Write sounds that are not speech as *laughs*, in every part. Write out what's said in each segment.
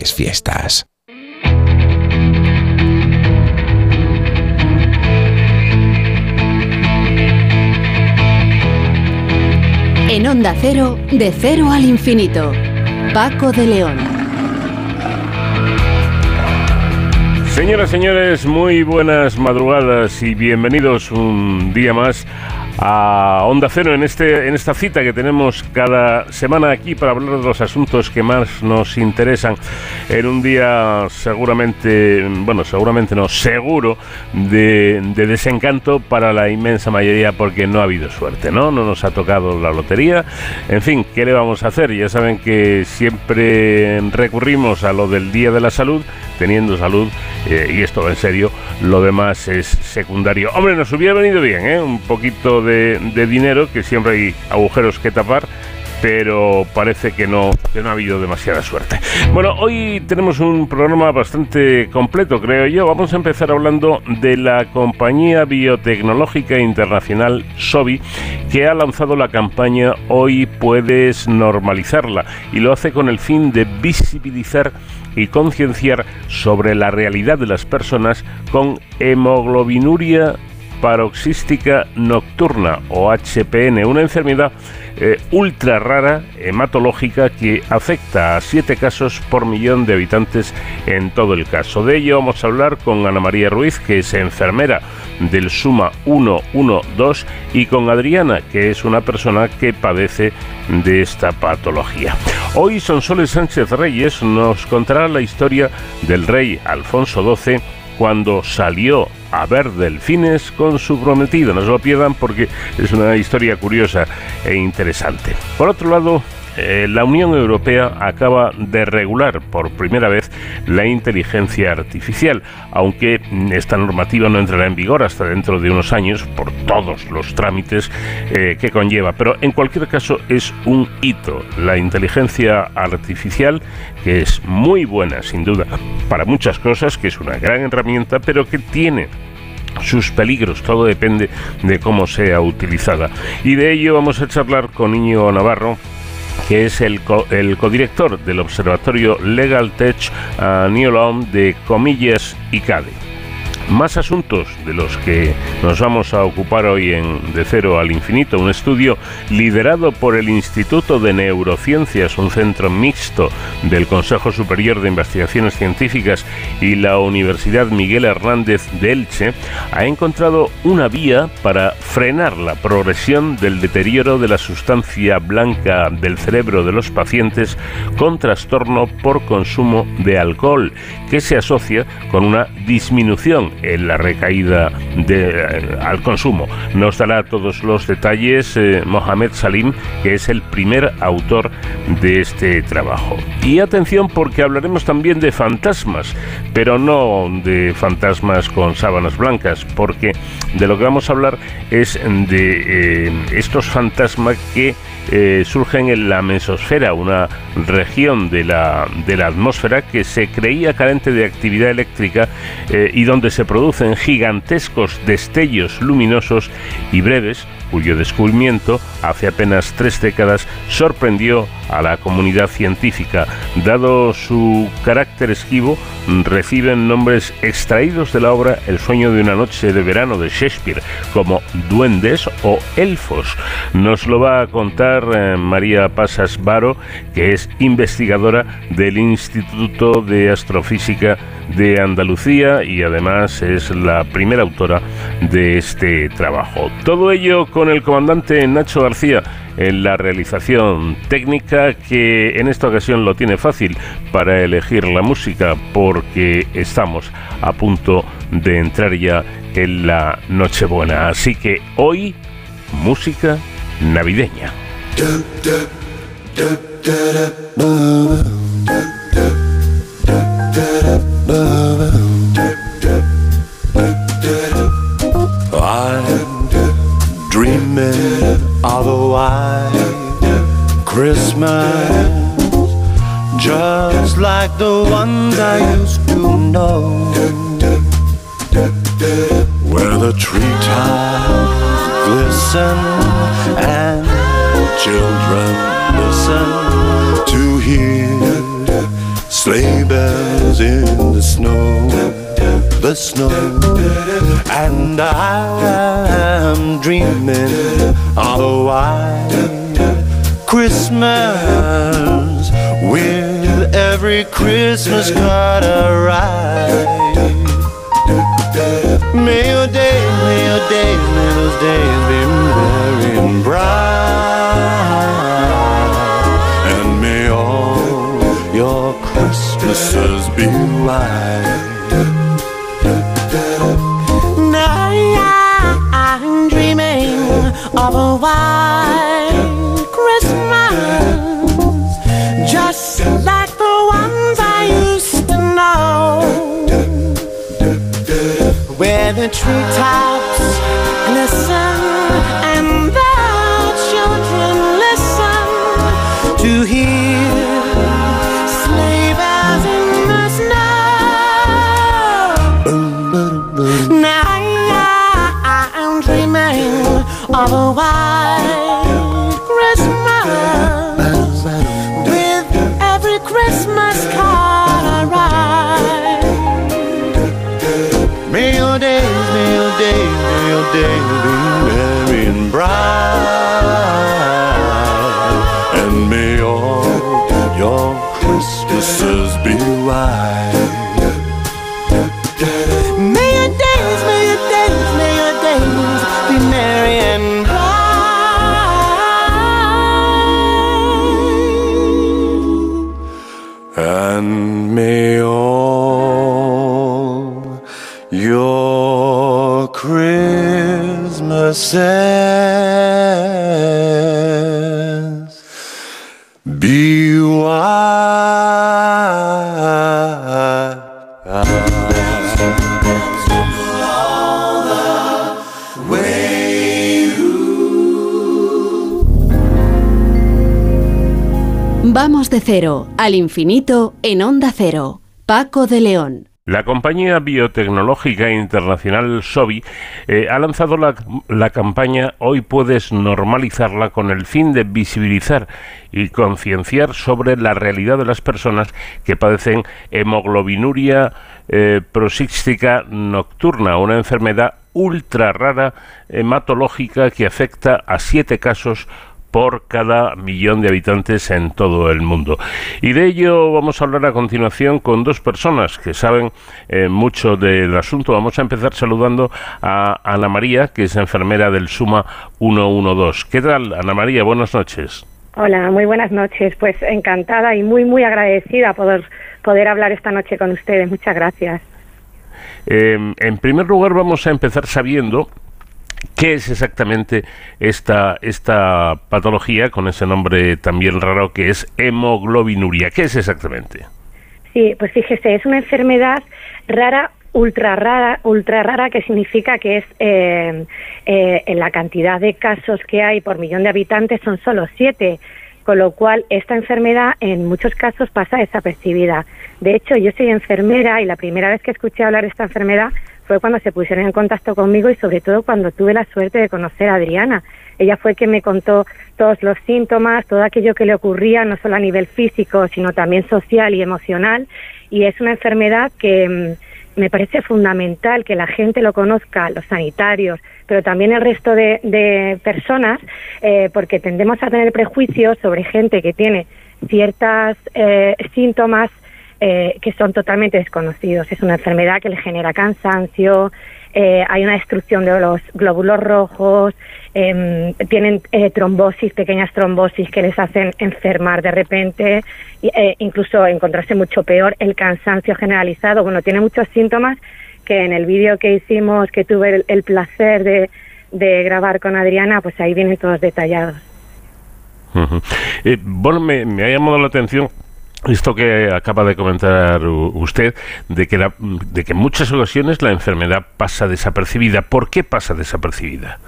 es fiestas. En Onda Cero, de cero al infinito. Paco de León. Señoras, señores, muy buenas madrugadas y bienvenidos un día más a Onda Cero en, este, en esta cita que tenemos cada semana aquí para hablar de los asuntos que más nos interesan en un día seguramente, bueno, seguramente no, seguro de, de desencanto para la inmensa mayoría porque no ha habido suerte, ¿no? No nos ha tocado la lotería. En fin, ¿qué le vamos a hacer? Ya saben que siempre recurrimos a lo del Día de la Salud, teniendo salud, eh, y esto en serio, lo demás es secundario. Hombre, nos hubiera venido bien, ¿eh? Un poquito de de, dinero, que siempre hay agujeros que tapar, pero parece que no, que no ha habido demasiada suerte. Bueno, hoy tenemos un programa bastante completo, creo yo. Vamos a empezar hablando de la compañía biotecnológica internacional SOBI, que ha lanzado la campaña Hoy puedes normalizarla, y lo hace con el fin de visibilizar y concienciar sobre la realidad de las personas con hemoglobinuria paroxística nocturna o HPN, una enfermedad eh, ultra rara, hematológica, que afecta a 7 casos por millón de habitantes en todo el caso. De ello vamos a hablar con Ana María Ruiz, que es enfermera del Suma 112, y con Adriana, que es una persona que padece de esta patología. Hoy Sonsoles Sánchez Reyes nos contará la historia del rey Alfonso XII cuando salió a ver delfines con su prometido. No se lo pierdan porque es una historia curiosa e interesante. Por otro lado, eh, la Unión Europea acaba de regular por primera vez la inteligencia artificial, aunque esta normativa no entrará en vigor hasta dentro de unos años por todos los trámites eh, que conlleva. Pero en cualquier caso es un hito. La inteligencia artificial, que es muy buena sin duda para muchas cosas, que es una gran herramienta, pero que tiene sus peligros, todo depende de cómo sea utilizada. Y de ello vamos a charlar con Niño Navarro, que es el, el codirector del Observatorio Legal Tech a New de Comillas y. Más asuntos de los que nos vamos a ocupar hoy en De Cero al Infinito, un estudio liderado por el Instituto de Neurociencias, un centro mixto del Consejo Superior de Investigaciones Científicas y la Universidad Miguel Hernández de Elche, ha encontrado una vía para frenar la progresión del deterioro de la sustancia blanca del cerebro de los pacientes con trastorno por consumo de alcohol, que se asocia con una disminución la recaída eh, al consumo. Nos dará todos los detalles eh, Mohamed Salim, que es el primer autor de este trabajo. Y atención porque hablaremos también de fantasmas, pero no de fantasmas con sábanas blancas, porque de lo que vamos a hablar es de eh, estos fantasmas que surgen en la mesosfera, una región de la, de la atmósfera que se creía carente de actividad eléctrica y donde se producen gigantescos destellos luminosos y breves cuyo descubrimiento hace apenas tres décadas sorprendió a la comunidad científica. Dado su carácter esquivo, reciben nombres extraídos de la obra El sueño de una noche de verano de Shakespeare, como duendes o elfos. Nos lo va a contar eh, María Pasas Baro, que es investigadora del Instituto de Astrofísica de Andalucía y además es la primera autora de este trabajo. Todo ello con el comandante Nacho García en la realización técnica que en esta ocasión lo tiene fácil para elegir la música porque estamos a punto de entrar ya en la Nochebuena. Así que hoy música navideña. Of a white Christmas. Just like the ones I used to know. Where the treetops glisten And children listen to hear sleigh bells in the snow, the snow, and I am dreaming of a white Christmas with every Christmas card I write. May your days, may your days, may those days be merry and bright. And may all your Christmases be white. Of a white Christmas, just like the ones I used to know, where the treetops glisten why. May your days, may your days, may your days be merry and bright. And may all your Christmases De cero al infinito en onda cero. Paco de León. La compañía biotecnológica internacional SOBI eh, ha lanzado la, campaña Hoy puedes normalizarla con el fin de visibilizar y concienciar sobre la realidad de las personas que padecen hemoglobinuria eh, prosística nocturna, una enfermedad ultra rara hematológica que afecta a siete casos por cada millón de habitantes en todo el mundo. Y de ello vamos a hablar a continuación con dos personas que saben eh, mucho del asunto. Vamos a empezar saludando a Ana María, que es enfermera del Suma 112. ¿Qué tal, Ana María? Buenas noches. Hola, muy buenas noches. Pues encantada y muy, muy agradecida poder, poder hablar esta noche con ustedes. Muchas gracias. Em, en primer lugar, vamos a empezar sabiendo ¿Qué es exactamente esta, esta patología con ese nombre también raro que es hemoglobinuria? ¿Qué es exactamente? Sí, pues fíjese, es una enfermedad rara ultra rara, ultra rara, que significa que es eh, eh, en la cantidad de casos que hay por millón de habitantes son solo siete, con lo cual esta enfermedad en muchos casos pasa desapercibida. De hecho, yo soy enfermera y la primera vez que escuché hablar de esta enfermedad fue cuando se pusieron en contacto conmigo y sobre todo cuando tuve la suerte de conocer a Adriana. Ella fue quien me contó todos los síntomas, todo aquello que le ocurría, no solo a nivel físico, sino también social y emocional. Y es una enfermedad que mm, me parece fundamental que la gente lo conozca, los sanitarios, pero también el resto de, personas, eh, porque tendemos a tener prejuicios sobre gente que tiene ciertos eh, síntomas eh, que son totalmente desconocidos. Es una enfermedad que le genera cansancio, eh, hay una destrucción de los glóbulos rojos, em, tienen eh, trombosis, pequeñas trombosis que les hacen enfermar de repente, e incluso encontrarse mucho peor, el cansancio generalizado. Bueno, tiene muchos síntomas que en el vídeo que hicimos, que tuve el, placer de, grabar con Adriana, pues ahí vienen todos detallados. bueno, me ha llamado la atención esto que acaba de comentar usted, de que, de que en muchas ocasiones la enfermedad pasa desapercibida. ¿Por qué pasa desapercibida?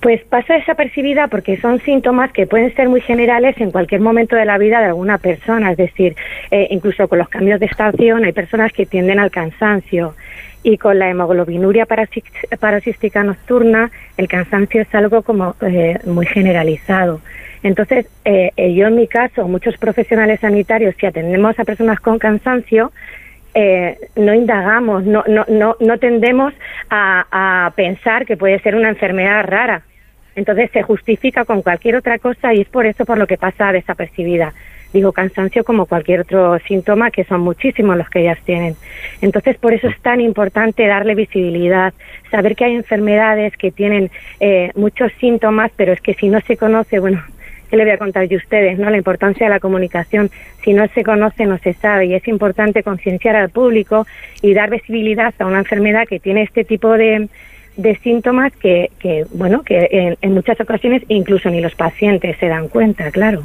Pues pasa desapercibida porque son síntomas que pueden ser muy generales en cualquier momento de la vida de alguna persona, es decir, eh, incluso con los cambios de estación hay personas que tienden al cansancio y con la hemoglobinuria parasística nocturna el cansancio es algo como eh, muy generalizado Entonces, eh, eh, yo en mi caso, muchos profesionales sanitarios, si atendemos a personas con cansancio, eh, no indagamos, no, no, no, no tendemos a, a pensar que puede ser una enfermedad rara. Entonces se justifica con cualquier otra cosa y es por eso por lo que pasa desapercibida. Digo cansancio como cualquier otro síntoma, que son muchísimos los que ellas tienen. Entonces, por eso es tan importante darle visibilidad, saber que hay enfermedades que tienen eh, muchos síntomas, pero es que si no se conoce, bueno, ¿qué le voy a contar yo a ustedes? no La importancia de la comunicación. Si no se conoce, no se sabe. Y es importante concienciar al público y dar visibilidad a una enfermedad que tiene este tipo de, de síntomas que, que bueno, que en, en muchas ocasiones incluso ni los pacientes se dan cuenta, claro.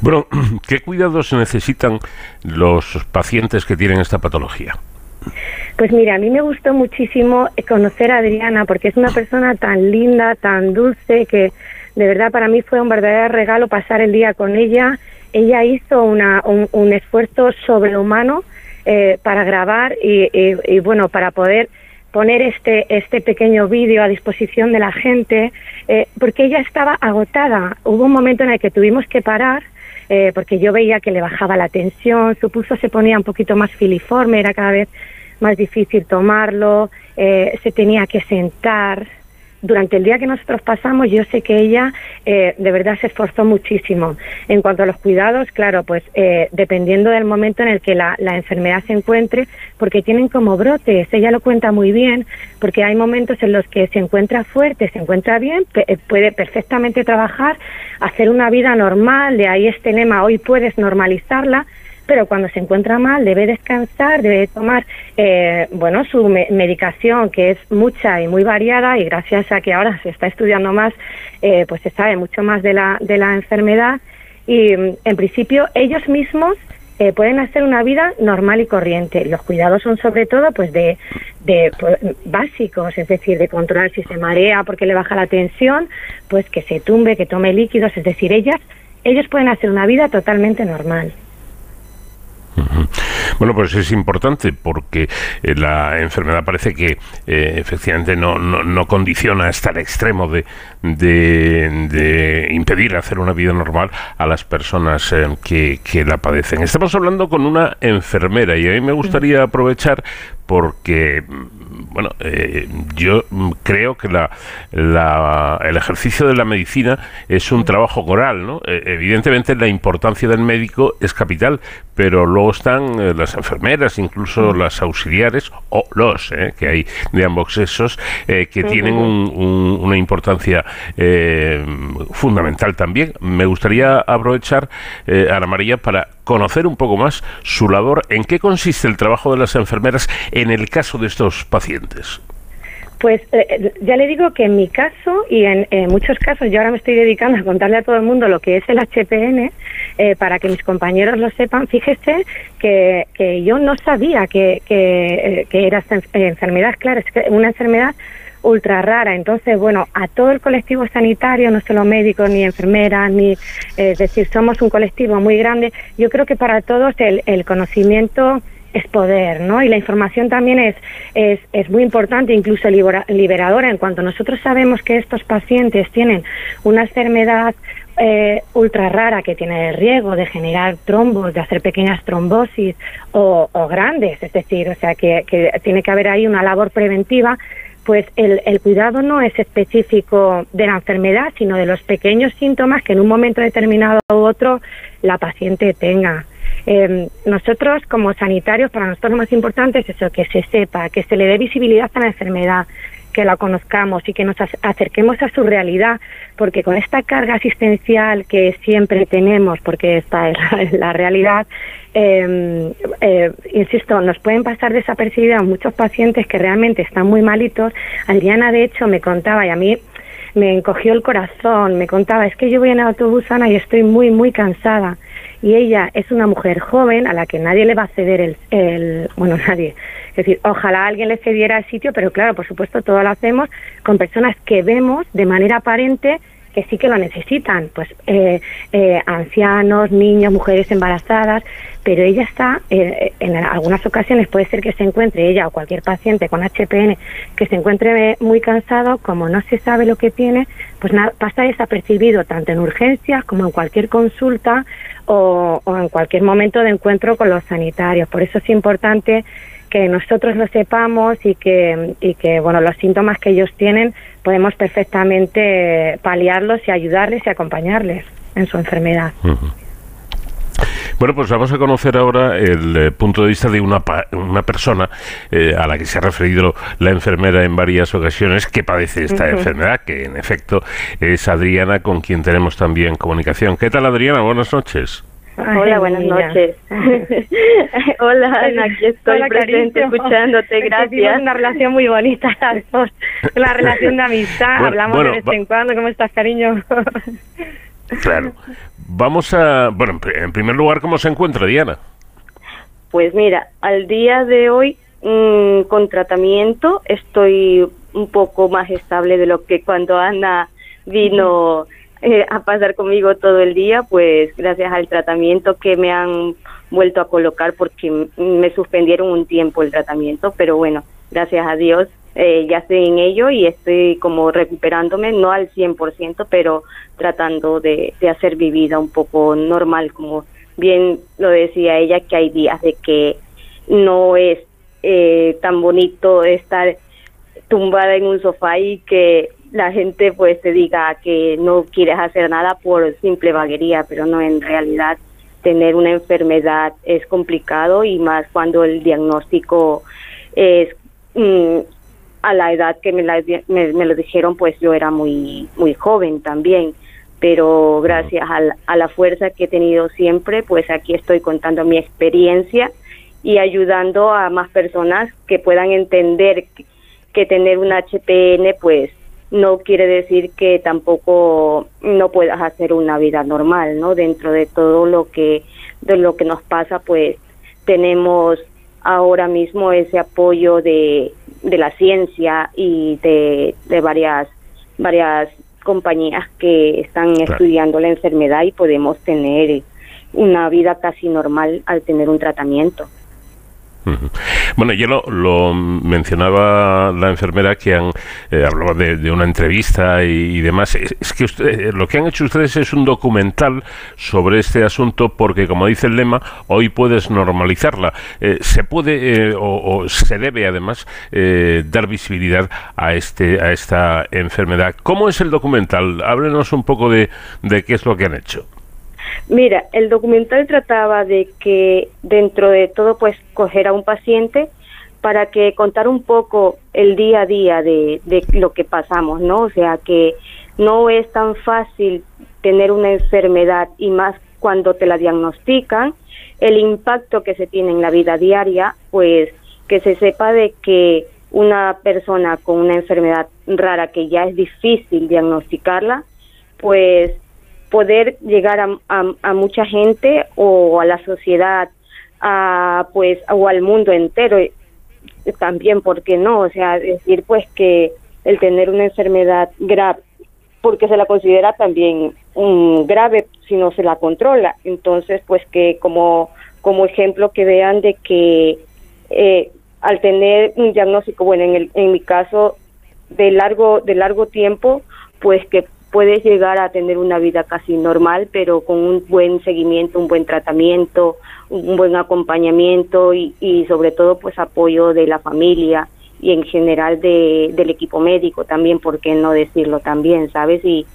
Bueno, *clears throat* ¿qué cuidados necesitan los pacientes que tienen esta patología? Pues mira, a mí me gustó muchísimo conocer a Adriana porque es una persona tan linda, tan dulce, que de verdad para mí fue un verdadero regalo pasar el día con ella. Ella hizo una, un, un esfuerzo sobrehumano eh, para grabar y, y- y, bueno, para poder poner este, este pequeño vídeo a disposición de la gente, eh, porque ella estaba agotada. Hubo un momento en el que tuvimos que parar eh, porque yo veía que le bajaba la tensión, su pulso se ponía un poquito más filiforme, era cada vez más difícil tomarlo, eh, se tenía que sentar. Durante el día que nosotros pasamos, yo sé que ella eh, de verdad se esforzó muchísimo. En cuanto a los cuidados, claro, pues eh, dependiendo del momento en el que la, enfermedad se encuentre, porque tienen como brotes, ella lo cuenta muy bien, porque hay momentos en los que se encuentra fuerte, se encuentra bien, eh, puede perfectamente trabajar, hacer una vida normal, de ahí este lema, hoy puedes normalizarla, pero cuando se encuentra mal debe descansar, debe tomar eh, bueno su me- medicación que es mucha y muy variada y gracias a que ahora se está estudiando más, eh, pues se sabe mucho más de la, de la enfermedad y mm, en principio ellos mismos eh, pueden hacer una vida normal y corriente. Los cuidados son sobre todo pues de, de pues, básicos, es decir, de controlar si se marea porque le baja la tensión, pues que se tumbe, que tome líquidos, es decir, ellas ellos pueden hacer una vida totalmente normal. Bueno, pues es importante porque eh, la enfermedad parece que eh, efectivamente no, no, no condiciona hasta el extremo de, de, de impedir hacer una vida normal a las personas eh, que, que la padecen. Estamos hablando con una enfermera y a mí me gustaría aprovechar porque mm, bueno, eh, yo mm, creo que la, la- el ejercicio de la medicina es un trabajo coral, ¿no? Eh, evidentemente la importancia del médico es capital, pero luego están eh, las enfermeras, incluso las auxiliares, o los, eh, que hay de ambos sexos, que tienen un- un- una importancia fundamental también. Me gustaría aprovechar, Ana María, para conocer un poco más su labor, en qué consiste el trabajo de las enfermeras en el caso de estos pacientes. Pues eh, ya le digo que en mi caso y en, en muchos casos, yo ahora me estoy dedicando a contarle a todo el mundo lo que es el HPN, eh, para que mis compañeros lo sepan. Fíjese que, que yo no sabía que, que, eh, era esta en- enfermedad, claro, es una enfermedad ultra rara. Entonces, bueno, a todo el colectivo sanitario, no solo médicos ni enfermeras, ni, eh, es decir, somos un colectivo muy grande. Yo creo que para todos el, el conocimiento es poder, ¿no? Y la información también es, es, es muy importante, incluso libera- liberadora. En cuanto nosotros sabemos que estos pacientes tienen una enfermedad eh, ultra rara que tiene el riesgo de generar trombos, de hacer pequeñas trombosis o, o grandes, es decir, o sea, que, que tiene que haber ahí una labor preventiva, pues el, el cuidado no es específico de la enfermedad, sino de los pequeños síntomas que en un momento determinado u otro la paciente tenga. Eh, nosotros como sanitarios, para nosotros lo más importante es eso, que se sepa, que se le dé visibilidad a la enfermedad, que la conozcamos y que nos ac- acerquemos a su realidad, porque con esta carga asistencial que siempre tenemos, porque esta es la, *laughs* realidad, eh, eh, insisto, nos pueden pasar desapercibidos muchos pacientes que realmente están muy malitos. Adriana, de hecho, me contaba, y a mí me encogió el corazón, me contaba, es que yo voy en autobús, Ana, y estoy muy, muy cansada. Y ella es una mujer joven a la que nadie le va a ceder el, el bueno, *laughs* nadie. Es decir, ojalá alguien le cediera el sitio, pero claro, por supuesto, todo lo hacemos con personas que vemos de manera aparente que sí que lo necesitan, pues eh, eh, ancianos, niños, mujeres embarazadas, pero ella está, eh, en algunas ocasiones puede ser que se encuentre ella o cualquier paciente con HPN que se encuentre muy cansado, como no se sabe lo que tiene, pues nada, pasa desapercibido tanto en urgencias como en cualquier consulta o, o en cualquier momento de encuentro con los sanitarios. Por eso es importante que nosotros lo sepamos y que, y que bueno, los síntomas que ellos tienen podemos perfectamente paliarlos y ayudarles y acompañarles en su enfermedad. Bueno, pues vamos a conocer ahora el eh, punto de vista de una, una persona eh, a la que se ha referido la enfermera en varias ocasiones que padece esta enfermedad, que en efecto es Adriana, con quien tenemos también comunicación. ¿Qué tal, Adriana? Buenas noches. Hola, buenas noches. *laughs* Hola, Ana, aquí estoy presente escuchándote, gracias. Tenemos una relación muy bonita las dos, una *laughs* relación de amistad, hablamos de vez en cuando, ¿cómo estás, cariño? *laughs* claro. Vamos a, bueno, en primer lugar, ¿cómo se encuentra Diana? Pues mira, al día de hoy, mm, con tratamiento, estoy un poco más estable de lo que cuando Ana vino eh, a pasar conmigo todo el día, pues gracias al tratamiento que me han vuelto a colocar porque me suspendieron un tiempo el tratamiento, pero bueno, gracias a Dios eh, ya estoy en ello y estoy como recuperándome, no al 100%, pero tratando de, de hacer mi vida un poco normal, como bien lo decía ella, que hay días de que no es eh, tan bonito estar tumbada en un sofá y que la gente pues te diga que no quieres hacer nada por simple vaguería, pero no en realidad tener una enfermedad es complicado y más cuando el diagnóstico es mm, a la edad que me, me, lo dijeron pues yo era muy muy joven también pero gracias a la, a la fuerza que he tenido siempre pues aquí estoy contando mi experiencia y ayudando a más personas que puedan entender que, que tener un HPN pues no quiere decir que tampoco no puedas hacer una vida normal, ¿no? Dentro de todo lo que de lo que nos pasa, pues tenemos ahora mismo ese apoyo de, de la ciencia y de, de varias varias compañías que están estudiando la enfermedad y podemos tener una vida casi normal al tener un tratamiento. Bueno, yo lo, mencionaba la enfermera que han eh, hablado de, una entrevista y, demás. Es, que usted, lo que han hecho ustedes es un documental sobre este asunto porque, como dice el lema, hoy puedes normalizarla. Eh, se puede eh, o, se debe además dar visibilidad a este a esta enfermedad. ¿Cómo es el documental? Háblenos un poco de qué es lo que han hecho. Mira, el documental trataba de que dentro de todo, pues, coger a un paciente para que contara un poco el día a día de, de lo que pasamos, ¿no? O sea, que no es tan fácil tener una enfermedad y más cuando te la diagnostican, el impacto que se tiene en la vida diaria, pues que se sepa de que una persona con una enfermedad rara que ya es difícil diagnosticarla, pues poder llegar a, a, mucha gente o a la sociedad, a, pues, o al mundo entero también, ¿por qué no? O sea, decir pues que el tener una enfermedad grave, porque se la considera también un grave si no se la controla. Entonces, pues que como, como ejemplo que vean de que eh, al tener un diagnóstico, bueno, en, el, en mi caso de largo, de largo tiempo, pues que puedes llegar a tener una vida casi normal, pero con un buen seguimiento, un buen tratamiento, un buen acompañamiento y, y sobre todo pues apoyo de la familia y en general de, del equipo médico también, ¿por qué no decirlo también, sabes? Y,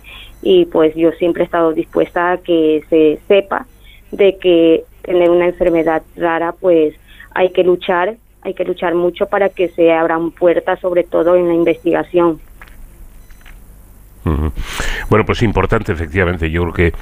y pues yo siempre he estado dispuesta a que se sepa de que tener una enfermedad rara pues hay que luchar, hay que luchar mucho para que se abran puertas sobre todo en la investigación. Bueno, pues importante, efectivamente. Yo creo que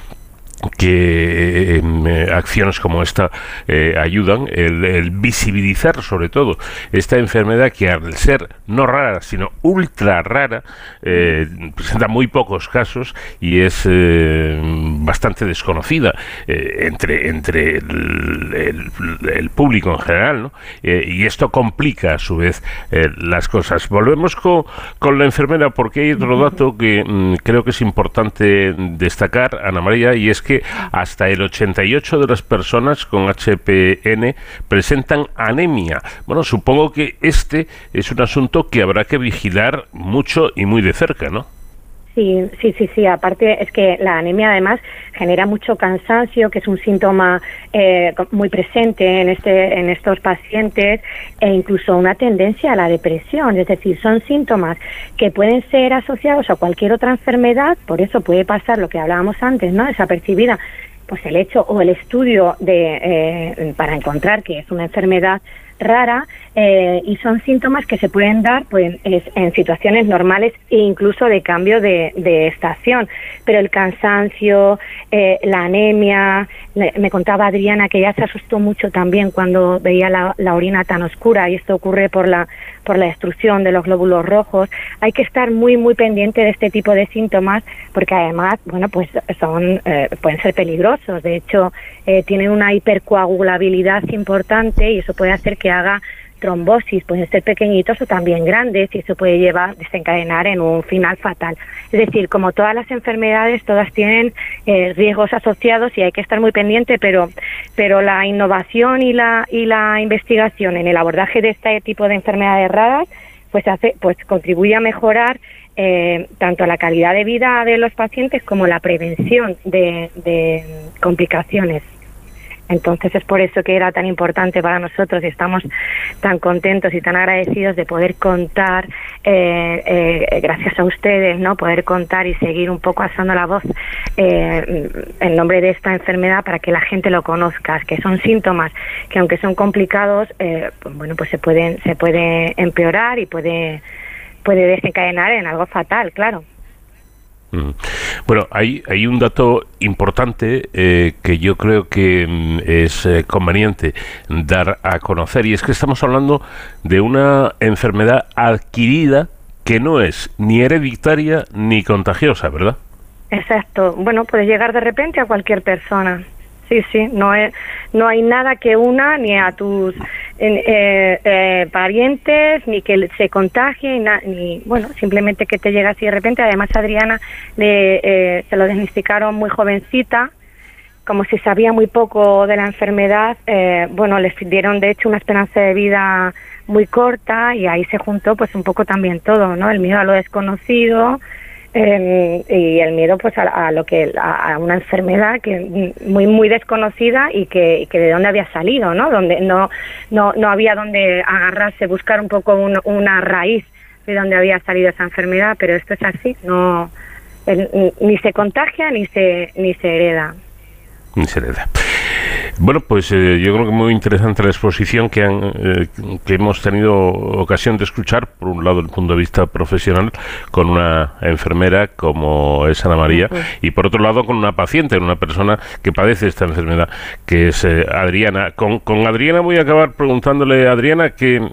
que em, eh, acciones como esta eh, ayudan, el, el, visibilizar sobre todo esta enfermedad que al ser no rara, sino ultra rara, eh, presenta muy pocos casos y es eh, bastante desconocida eh, entre, entre el, el- el público en general, ¿no? Eh, y esto complica a su vez eh, las cosas. Volvemos con, con la enfermera porque hay otro dato que mm, creo que es importante destacar, Ana María, y es que hasta el 88 de las personas con HPN presentan anemia. Bueno, supongo que este es un asunto que habrá que vigilar mucho y muy de cerca, ¿no? Sí, sí, sí, sí. Aparte es que la anemia además genera mucho cansancio, que es un síntoma eh, muy presente en este, en estos pacientes, e incluso una tendencia a la depresión. Es decir, son síntomas que pueden ser asociados a cualquier otra enfermedad. Por eso puede pasar lo que hablábamos antes, ¿no? Desapercibida. Pues el hecho o el estudio de eh, para encontrar que es una enfermedad rara eh, y son síntomas que se pueden dar pues es- en situaciones normales e incluso de cambio de, de estación. Pero el cansancio eh, la anemia le- me contaba Adriana que ella se asustó mucho también cuando veía la, la orina tan oscura y esto ocurre por la por la destrucción de los glóbulos rojos. Hay que estar muy muy pendiente de este tipo de síntomas porque además bueno pues son eh, pueden ser peligrosos. De hecho eh, tienen una hipercoagulabilidad importante y eso puede hacer que haga trombosis, pueden ser pequeñitos o también grandes y eso puede llevar, desencadenar en un final fatal. Es decir, como todas las enfermedades, todas tienen eh, riesgos asociados y hay que estar muy pendiente, pero, pero la innovación y la, y la investigación en el abordaje de este tipo de enfermedades raras pues hace, pues contribuye a mejorar eh, tanto la calidad de vida de los pacientes como la prevención de, de complicaciones. Entonces es por eso que era tan importante para nosotros y estamos tan contentos y tan agradecidos de poder contar, eh, eh, gracias a ustedes, no, poder contar y seguir un poco alzando la voz eh, en nombre de esta enfermedad para que la gente lo conozca, que son síntomas que aunque son complicados, eh, pues, bueno, pues se pueden se puede empeorar y puede puede desencadenar en algo fatal, claro. Mm. Bueno, hay, hay un dato importante eh, que yo creo que mm, es eh, conveniente dar a conocer y es que estamos hablando de una enfermedad adquirida que no es ni hereditaria ni contagiosa, ¿verdad? Exacto. Bueno, puede llegar de repente a cualquier persona. Sí, sí. No es, no hay nada que una ni a tus eh, eh, parientes ni que se contagie ni bueno simplemente que te llega así de repente. Además Adriana le, eh, se lo diagnosticaron muy jovencita. Como se sabía muy poco de la enfermedad, eh, bueno, les dieron de hecho una esperanza de vida muy corta y ahí se juntó pues un poco también todo, ¿no? El miedo a lo desconocido, eh, y el miedo pues a, a lo que a, una enfermedad que muy muy desconocida y que, que de dónde había salido no donde no no no había donde agarrarse buscar un poco un- una raíz de dónde había salido esa enfermedad pero esto es así no el- ni se contagia ni se ni se hereda Ni se le da. Bueno, pues eh, yo creo que muy interesante la exposición que, han, eh, que hemos tenido ocasión de escuchar, por un lado, el punto de vista profesional, con una enfermera como es Ana María, y por otro lado, con una paciente, una persona que padece esta enfermedad, que es eh, Adriana. Con, con Adriana voy a acabar preguntándole, Adriana, que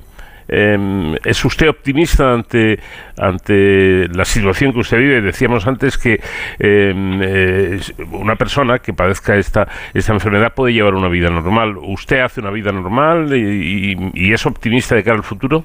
eh, ¿Es usted optimista ante, ante la situación que usted vive? Decíamos antes que eh, una persona que padezca esta, esta enfermedad puede llevar una vida normal. ¿Usted hace una vida normal y, y- y es optimista de cara al futuro?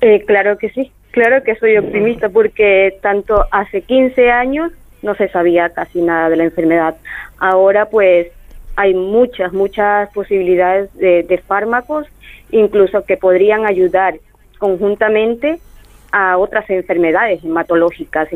Eh, claro que sí, claro que soy optimista porque tanto hace 15 años no se sabía casi nada de la enfermedad. Ahora pues hay muchas, muchas posibilidades de, de fármacos, incluso que podrían ayudar conjuntamente a otras enfermedades hematológicas.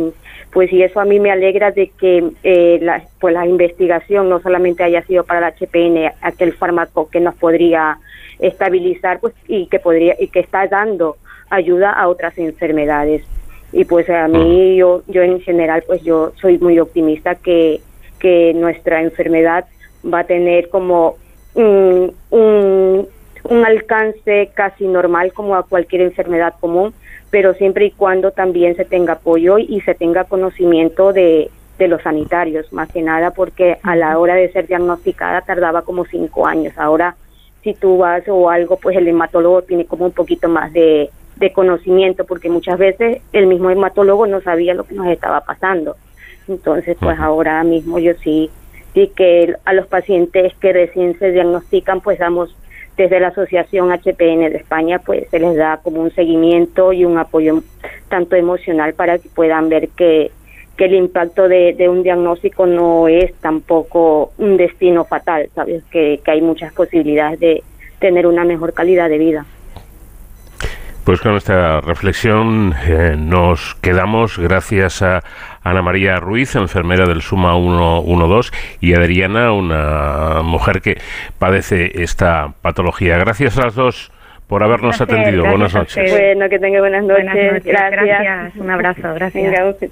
Pues y eso a mí me alegra de que eh, la, pues la investigación no solamente haya sido para la HPN, aquel fármaco que nos podría estabilizar pues y que podría y que está dando ayuda a otras enfermedades. Y pues a mí yo yo en general pues yo soy muy optimista que que nuestra enfermedad va a tener como mm, un, un alcance casi normal como a cualquier enfermedad común, pero siempre y cuando también se tenga apoyo y se tenga conocimiento de, de los sanitarios, más que nada porque a la hora de ser diagnosticada tardaba como cinco años. Ahora, si tú vas o algo, pues el hematólogo tiene como un poquito más de, de conocimiento, porque muchas veces el mismo hematólogo no sabía lo que nos estaba pasando. Entonces, pues ahora mismo yo sí, sí que a los pacientes que recién se diagnostican, pues damos desde la Asociación HPN de España, pues se les da como un seguimiento y un apoyo tanto emocional para que puedan ver que, que el impacto de, un diagnóstico no es tampoco un destino fatal, ¿sabes? Que, que hay muchas posibilidades de tener una mejor calidad de vida. Pues con esta reflexión eh, nos quedamos gracias a Ana María Ruiz, enfermera del Suma 112, y Adriana, una mujer que padece esta patología. Gracias a las dos por habernos Gracias, atendido. gracias Buenas noches. Bueno, que tenga buenas noches. Buenas noches, Gracias. gracias. Un abrazo, gracias.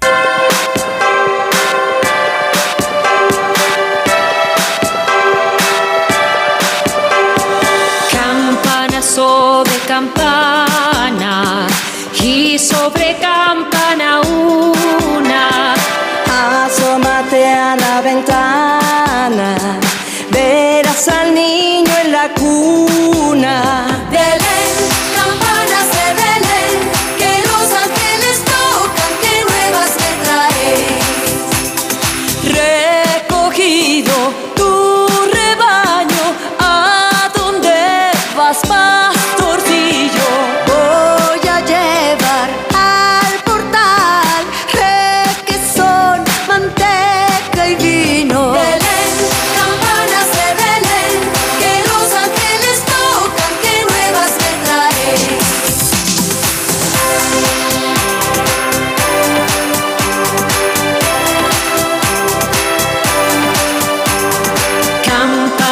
Campana sobre campana sobre campana una. Asómate a la ventana, verás al niño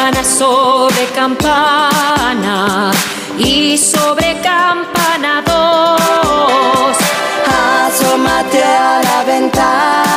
Campana sobre campana y sobre campana dos. Asómate a la ventana,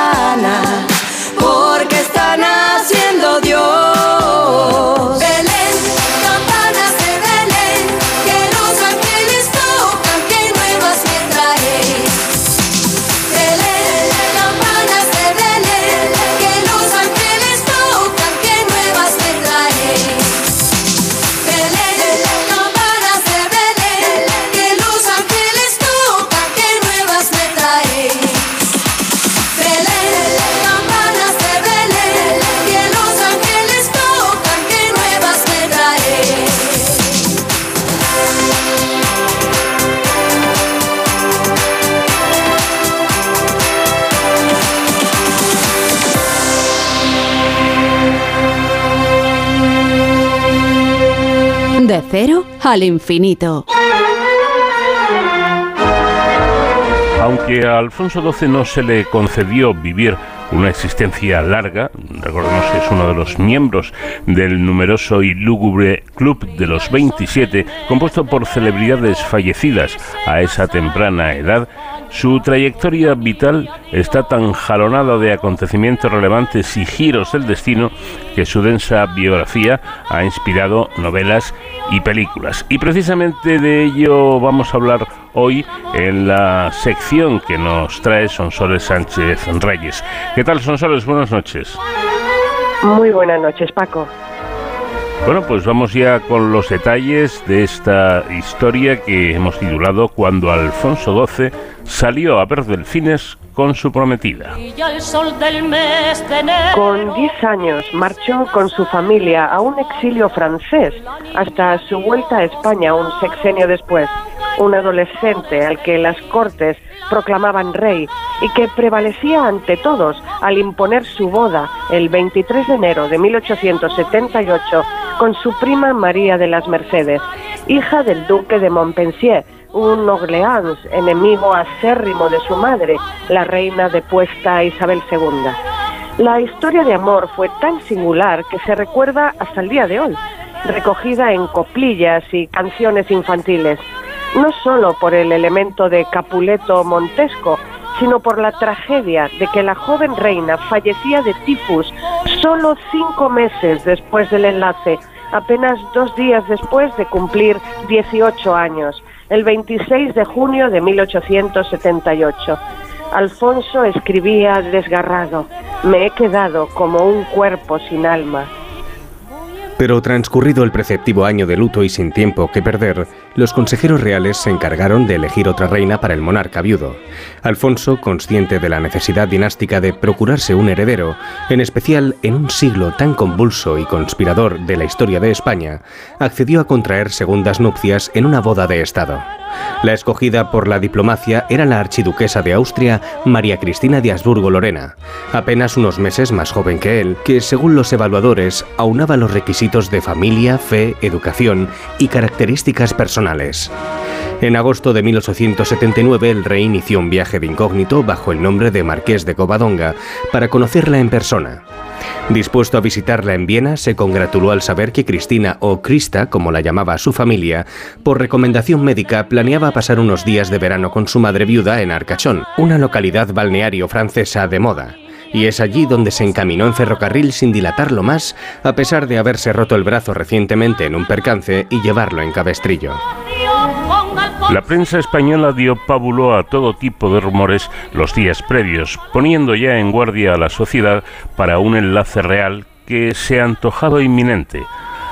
al infinito. Aunque a Alfonso XII no se le concedió vivir una existencia larga, recordemos que es uno de los miembros del numeroso y lúgubre Club de los 27, compuesto por celebridades fallecidas a esa temprana edad, su trayectoria vital está tan jalonada de acontecimientos relevantes y giros del destino que su densa biografía ha inspirado novelas y películas. Y precisamente de ello vamos a hablar hoy en la sección que nos trae Sonsoles Sánchez Reyes. ¿Qué tal, Sonsoles? Buenas noches. Muy buenas noches, Paco. Bueno, pues vamos ya con los detalles de esta historia que hemos titulado Cuando Alfonso XII salió a ver delfines con su prometida. Con 10 años marchó con su familia a un exilio francés hasta su vuelta a España un sexenio después. Un adolescente al que las cortes proclamaban rey y que prevalecía ante todos al imponer su boda el 23 de enero de 1878 con su prima María de las Mercedes, hija del duque de Montpensier, un Orleans, enemigo acérrimo de su madre, la reina depuesta Isabel II. La historia de amor fue tan singular que se recuerda hasta el día de hoy, recogida en coplillas y canciones infantiles, no solo por el elemento de Capuleto Montesco, sino por la tragedia de que la joven reina fallecía de tifus solo cinco meses después del enlace, apenas dos días después de cumplir 18 años, el 26 de junio de 1878. Alfonso escribía desgarrado, me he quedado como un cuerpo sin alma. Pero transcurrido el preceptivo año de luto y sin tiempo que perder, los consejeros reales se encargaron de elegir otra reina para el monarca viudo. Alfonso, consciente de la necesidad dinástica de procurarse un heredero, en especial en un siglo tan convulso y conspirador de la historia de España, accedió a contraer segundas nupcias en una boda de Estado. La escogida por la diplomacia era la archiduquesa de Austria, María Cristina de Habsburgo-Lorena, apenas unos meses más joven que él, que según los evaluadores aunaba los requisitos de familia, fe, educación y características personales. En agosto de 1879 el rey inició un viaje de incógnito bajo el nombre de Marqués de Covadonga para conocerla en persona. Dispuesto a visitarla en Viena, se congratuló al saber que Cristina, o Crista, como la llamaba su familia, por recomendación médica planeaba pasar unos días de verano con su madre viuda en Arcachón, una localidad balneario francesa de moda. Y es allí donde se encaminó en ferrocarril sin dilatarlo más, a pesar de haberse roto el brazo recientemente en un percance y llevarlo en cabestrillo. La prensa española dio pábulo a todo tipo de rumores los días previos, poniendo ya en guardia a la sociedad para un enlace real que se antojaba inminente.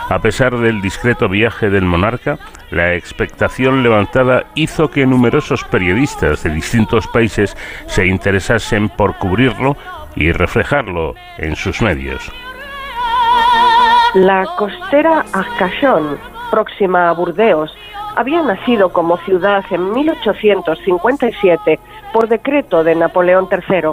A pesar del discreto viaje del monarca, la expectación levantada hizo que numerosos periodistas de distintos países se interesasen por cubrirlo y reflejarlo en sus medios. La costera Arcachón, próxima a Burdeos, había nacido como ciudad en 1857 por decreto de Napoleón III.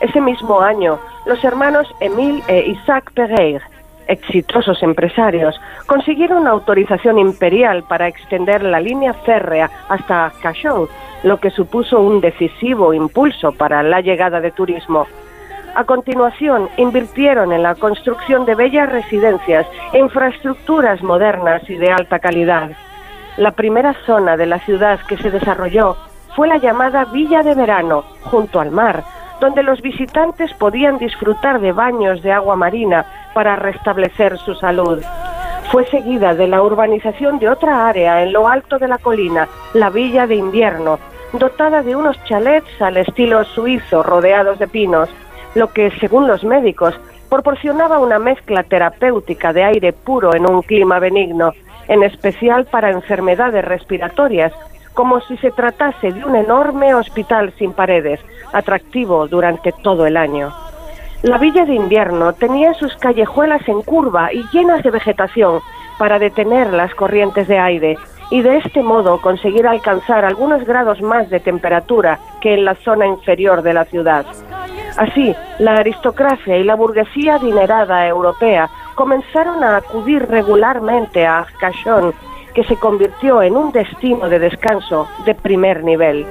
Ese mismo año, los hermanos Émile e Isaac Pereire, exitosos empresarios, consiguieron autorización imperial para extender la línea férrea hasta Arcachon, lo que supuso un decisivo impulso para la llegada de turismo. A continuación, invirtieron en la construcción de bellas residencias infraestructuras modernas y de alta calidad. La primera zona de la ciudad que se desarrolló fue la llamada Villa de Verano, junto al mar, donde los visitantes podían disfrutar de baños de agua marina para restablecer su salud. Fue seguida de la urbanización de otra área en lo alto de la colina, la Villa de Invierno, dotada de unos chalets al estilo suizo rodeados de pinos, lo que, según los médicos, proporcionaba una mezcla terapéutica de aire puro en un clima benigno, en especial para enfermedades respiratorias, como si se tratase de un enorme hospital sin paredes, atractivo durante todo el año. La villa de invierno tenía sus callejuelas en curva y llenas de vegetación para detener las corrientes de aire y de este modo conseguir alcanzar algunos grados más de temperatura que en la zona inferior de la ciudad. Así, la aristocracia y la burguesía adinerada europea comenzaron a acudir regularmente a Arcachon, que se convirtió en un destino de descanso de primer nivel.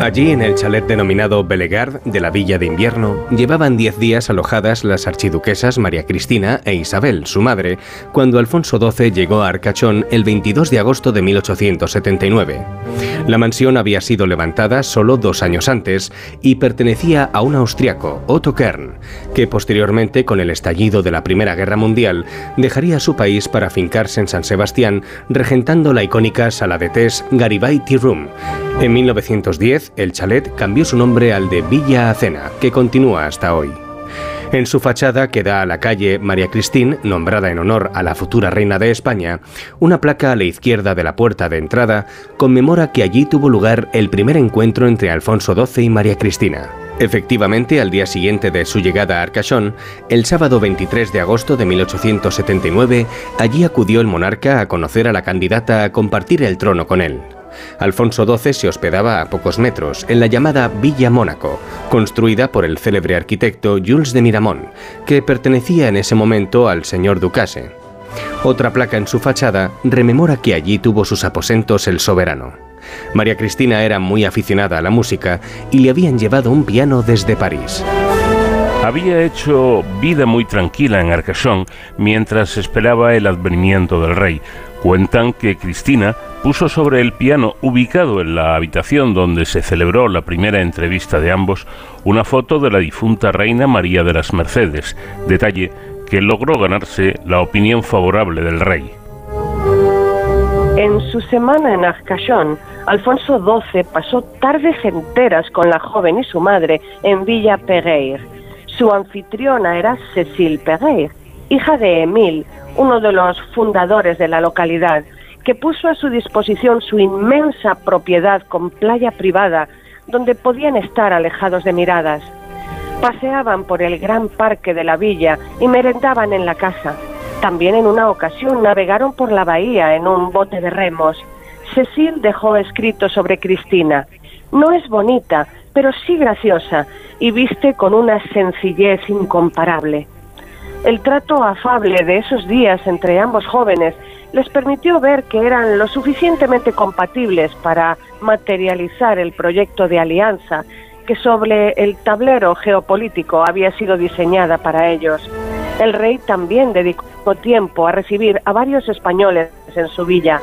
Allí, en el chalet denominado Bellegard de la Villa de Invierno, llevaban diez días alojadas las archiduquesas María Cristina e Isabel, su madre, cuando Alfonso XII llegó a Arcachón el 22 de agosto de 1879. La mansión había sido levantada solo dos años antes y pertenecía a un austriaco, Otto Kern, que posteriormente, con el estallido de la Primera Guerra Mundial, dejaría su país para fincarse en San Sebastián, regentando la icónica sala de tés Garibay Tea Room. En 1910, el chalet cambió su nombre al de Villa Acena, que continúa hasta hoy. En su fachada que da a la calle María Cristín, nombrada en honor a la futura reina de España, una placa a la izquierda de la puerta de entrada conmemora que allí tuvo lugar el primer encuentro entre Alfonso XII y María Cristina. Efectivamente, al día siguiente de su llegada a Arcachón, el sábado 23 de agosto de 1879, allí acudió el monarca a conocer a la candidata a compartir el trono con él. Alfonso XII se hospedaba a pocos metros, en la llamada Villa Mónaco, construida por el célebre arquitecto Jules de Miramont, que pertenecía en ese momento al señor Ducase. Otra placa en su fachada rememora que allí tuvo sus aposentos el soberano. María Cristina era muy aficionada a la música y le habían llevado un piano desde París. Había hecho vida muy tranquila en Arcachón mientras esperaba el advenimiento del rey. Cuentan que Cristina puso sobre el piano ubicado en la habitación donde se celebró la primera entrevista de ambos una foto de la difunta reina María de las Mercedes, detalle que logró ganarse la opinión favorable del rey. En su semana en Arcachón, Alfonso XII pasó tardes enteras con la joven y su madre en Villa Pereire. Su anfitriona era Cécile Pereire, hija de Émile, uno de los fundadores de la localidad, que puso a su disposición su inmensa propiedad con playa privada, donde podían estar alejados de miradas. Paseaban por el gran parque de la villa y merendaban en la casa. También en una ocasión navegaron por la bahía en un bote de remos. Cecil dejó escrito sobre Cristina. No es bonita, pero sí graciosa y viste con una sencillez incomparable. El trato afable de esos días entre ambos jóvenes les permitió ver que eran lo suficientemente compatibles para materializar el proyecto de alianza que sobre el tablero geopolítico había sido diseñada para ellos. El rey también dedicó tiempo a recibir a varios españoles en su villa.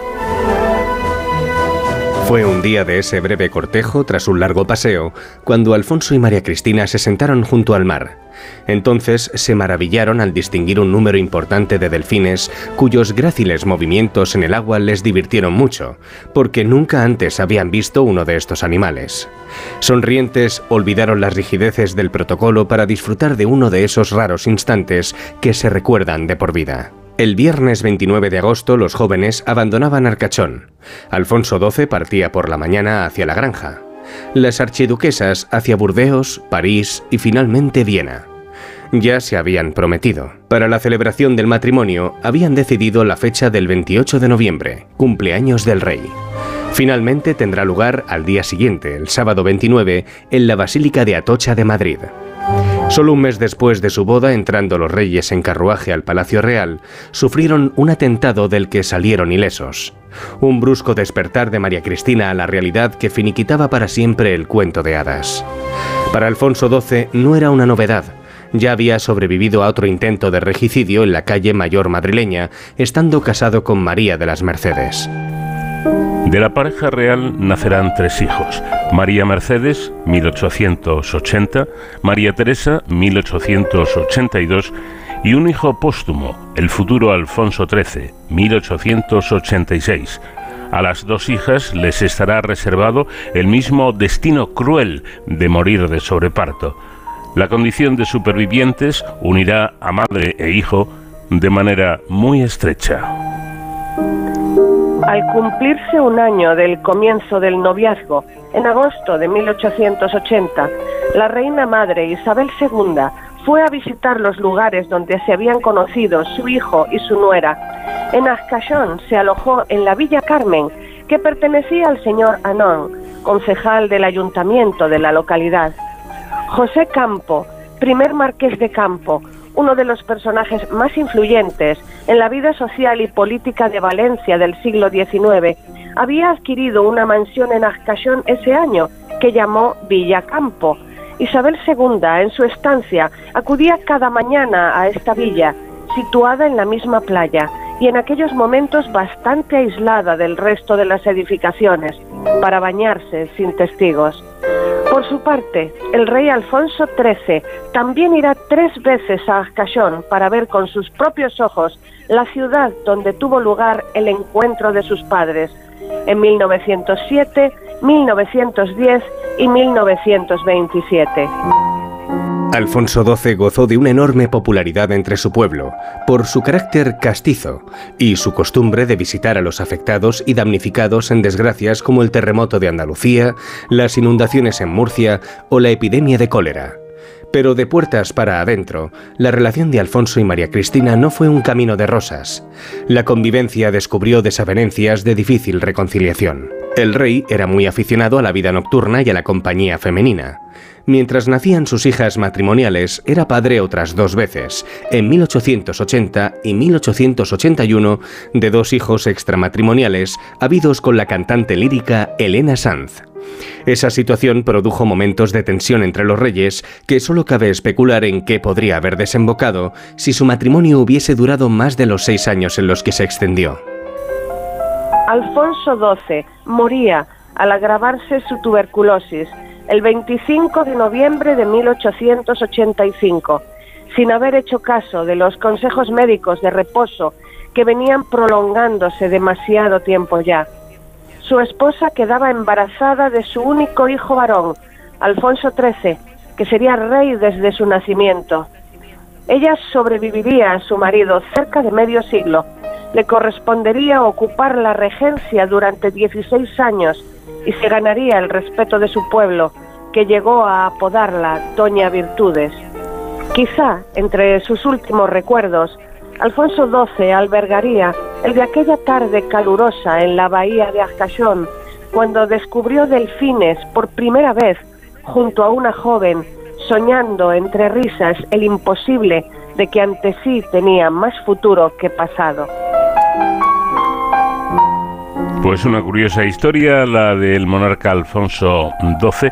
Fue un día de ese breve cortejo, tras un largo paseo, cuando Alfonso y María Cristina se sentaron junto al mar. Entonces se maravillaron al distinguir un número importante de delfines cuyos gráciles movimientos en el agua les divirtieron mucho, porque nunca antes habían visto uno de estos animales. Sonrientes, olvidaron las rigideces del protocolo para disfrutar de uno de esos raros instantes que se recuerdan de por vida. El viernes 29 de agosto los jóvenes abandonaban Arcachón. Alfonso XII partía por la mañana hacia la granja. Las archiduquesas hacia Burdeos, París y finalmente Viena. Ya se habían prometido. Para la celebración del matrimonio habían decidido la fecha del 28 de noviembre, cumpleaños del rey. Finalmente tendrá lugar al día siguiente, el sábado 29, en la Basílica de Atocha de Madrid. Solo un mes después de su boda, entrando los reyes en carruaje al Palacio Real, sufrieron un atentado del que salieron ilesos. Un brusco despertar de María Cristina a la realidad que finiquitaba para siempre el cuento de hadas. Para Alfonso XII no era una novedad. Ya había sobrevivido a otro intento de regicidio en la calle Mayor madrileña, estando casado con María de las Mercedes. De la pareja real nacerán tres hijos. María Mercedes, 1880, María Teresa, 1882, y un hijo póstumo, el futuro Alfonso XIII, 1886. A las dos hijas les estará reservado el mismo destino cruel de morir de sobreparto. La condición de supervivientes unirá a madre e hijo de manera muy estrecha. Al cumplirse un año del comienzo del noviazgo, en agosto de 1880, la reina madre Isabel II fue a visitar los lugares donde se habían conocido su hijo y su nuera. En Arcachón se alojó en la Villa Carmen, que pertenecía al señor Anón, concejal del ayuntamiento de la localidad. José Campo, primer marqués de Campo, uno de los personajes más influyentes en la vida social y política de Valencia del siglo XIX, había adquirido una mansión en Arcachón ese año que llamó Villacampo. Isabel II, en su estancia, acudía cada mañana a esta villa, situada en la misma playa y en aquellos momentos bastante aislada del resto de las edificaciones, para bañarse sin testigos. Por su parte, el rey Alfonso XIII también irá tres veces a Arcachón para ver con sus propios ojos la ciudad donde tuvo lugar el encuentro de sus padres, en 1907, 1910 y 1927. Alfonso XII gozó de una enorme popularidad entre su pueblo, por su carácter castizo y su costumbre de visitar a los afectados y damnificados en desgracias como el terremoto de Andalucía, las inundaciones en Murcia o la epidemia de cólera. Pero de puertas para adentro, la relación de Alfonso y María Cristina no fue un camino de rosas. La convivencia descubrió desavenencias de difícil reconciliación. El rey era muy aficionado a la vida nocturna y a la compañía femenina. Mientras nacían sus hijas matrimoniales, era padre otras dos veces, en 1880 y 1881, de dos hijos extramatrimoniales habidos con la cantante lírica Elena Sanz. Esa situación produjo momentos de tensión entre los reyes que solo cabe especular en qué podría haber desembocado si su matrimonio hubiese durado más de los seis años en los que se extendió. Alfonso XII moría al agravarse su tuberculosis el 25 de noviembre de 1885, sin haber hecho caso de los consejos médicos de reposo que venían prolongándose demasiado tiempo ya. Su esposa quedaba embarazada de su único hijo varón, Alfonso XIII, que sería rey desde su nacimiento. Ella sobreviviría a su marido cerca de medio siglo. Le correspondería ocupar la regencia durante 16 años y se ganaría el respeto de su pueblo, que llegó a apodarla Doña Virtudes. Quizá, entre sus últimos recuerdos, Alfonso XII albergaría el de aquella tarde calurosa en la bahía de Arcachón, cuando descubrió delfines por primera vez junto a una joven, soñando entre risas el imposible de que ante sí tenía más futuro que pasado. Pues una curiosa historia, la del monarca Alfonso XII,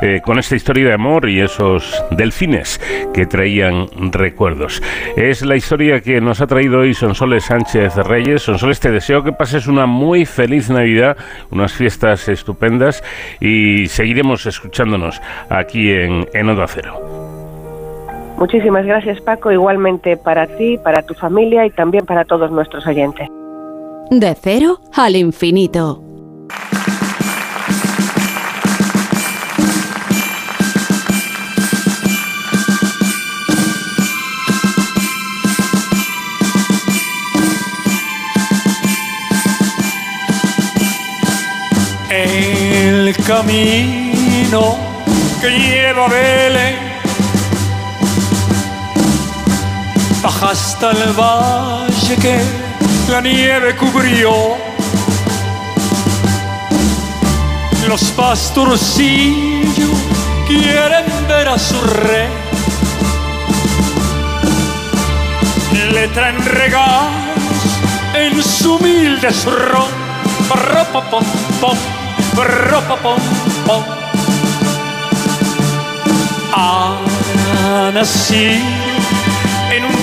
eh, con esta historia de amor y esos delfines que traían recuerdos. Es la historia que nos ha traído hoy Sonsoles Sánchez Reyes. Sonsoles, te deseo que pases una muy feliz Navidad, unas fiestas estupendas y seguiremos escuchándonos aquí en, en Onda Cero. Muchísimas gracias Paco, igualmente para ti, para tu familia y también para todos nuestros oyentes. De cero al infinito. El camino que lleva a Belén baja hasta el valle que la nieve cubrió. Los pastorcillos quieren ver a su rey. Le traen regalos en su humilde zurrón. Pom pom, pom pom. Ha nacido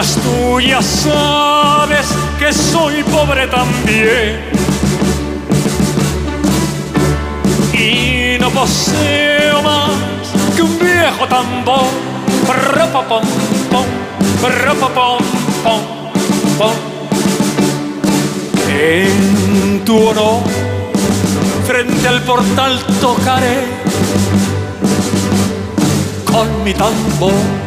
Mas tú ya sabes que soy pobre también. Y no poseo más que un viejo tambor. Ropa pom pom pom pom. En tu honor, frente al portal tocaré con mi tambor.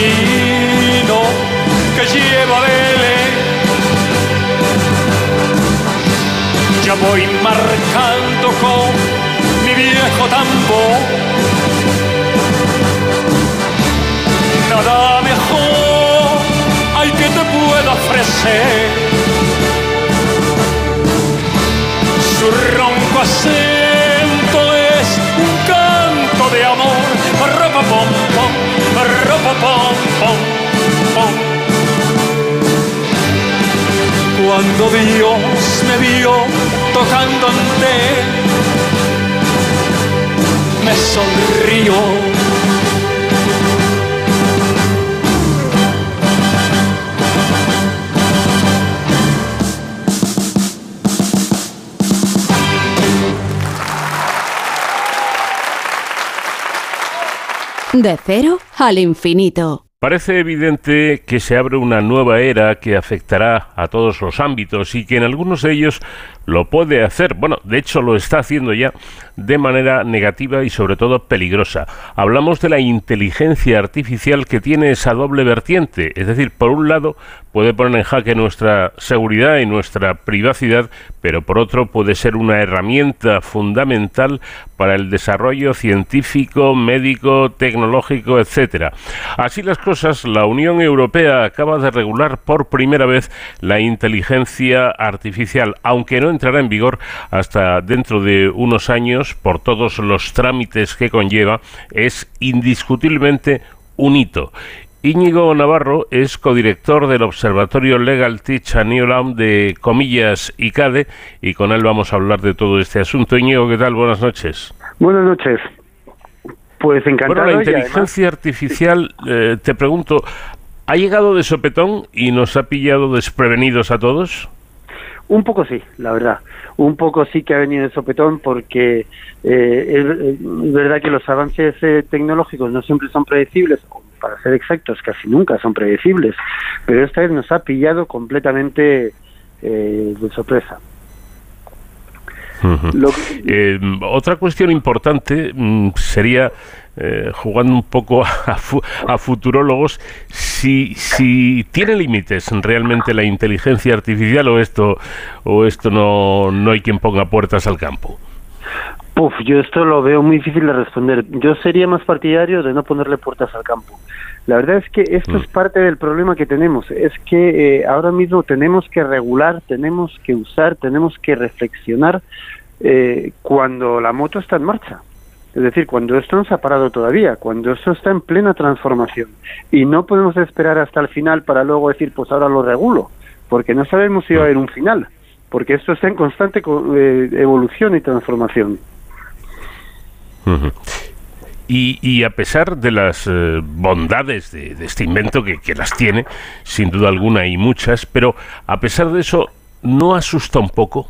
Camino que lleva a Belén. Ya voy marcando con mi viejo tambor. Nada mejor hay que te pueda ofrecer. Su ronco acento es un canto de amor. Cuando Dios me vio él, me sonrió. De cero al infinito. Parece evidente que se abre una nueva era que afectará a todos los ámbitos y que en algunos de ellos lo puede hacer, bueno, de hecho lo está haciendo ya de manera negativa y sobre todo peligrosa. Hablamos de la inteligencia artificial que tiene esa doble vertiente, es decir, por un lado puede poner en jaque nuestra seguridad y nuestra privacidad, pero por otro puede ser una herramienta fundamental para el desarrollo científico, médico, tecnológico, etcétera. Así las cosas, la Unión Europea acaba de regular por primera vez la inteligencia artificial, aunque no entrará en vigor hasta dentro de unos años por todos los trámites que conlleva, es indiscutiblemente un hito. Íñigo Navarro es codirector del Observatorio Legal Teach Law de Comillas y CADE y con él vamos a hablar de todo este asunto. Íñigo, ¿qué tal? Buenas noches. Buenas noches. Pues encantado. Bueno, la además- inteligencia artificial, eh, te pregunto, ¿ha llegado de sopetón y nos ha pillado desprevenidos a todos? Un poco sí, la verdad. Un poco sí que ha venido de sopetón porque eh, es, verdad que los avances eh, tecnológicos no siempre son predecibles, para ser exactos, casi nunca son predecibles, pero esta vez nos ha pillado completamente eh, de sorpresa. Lo- Eh, otra cuestión importante mm, sería, eh, jugando un poco *laughs* a, fu- a futurólogos, si, si tiene límites realmente la inteligencia artificial o esto, o esto no, no hay quien ponga puertas al campo. Puf, yo esto lo veo muy difícil de responder. Yo sería más partidario de no ponerle puertas al campo. La verdad es que esto es parte del problema que tenemos. Es que eh, ahora mismo tenemos que regular, tenemos que usar, tenemos que reflexionar eh, cuando la moto está en marcha. Es decir, cuando esto no se ha parado todavía, cuando esto está en plena transformación. Y no podemos esperar hasta el final para luego decir, pues ahora lo regulo, porque no sabemos si va a haber un final, porque esto está en constante co- eh, evolución y transformación. Y, y a pesar de las eh, bondades de, de este invento, que, que las tiene, sin duda alguna y muchas, pero a pesar de eso, ¿no asusta un poco?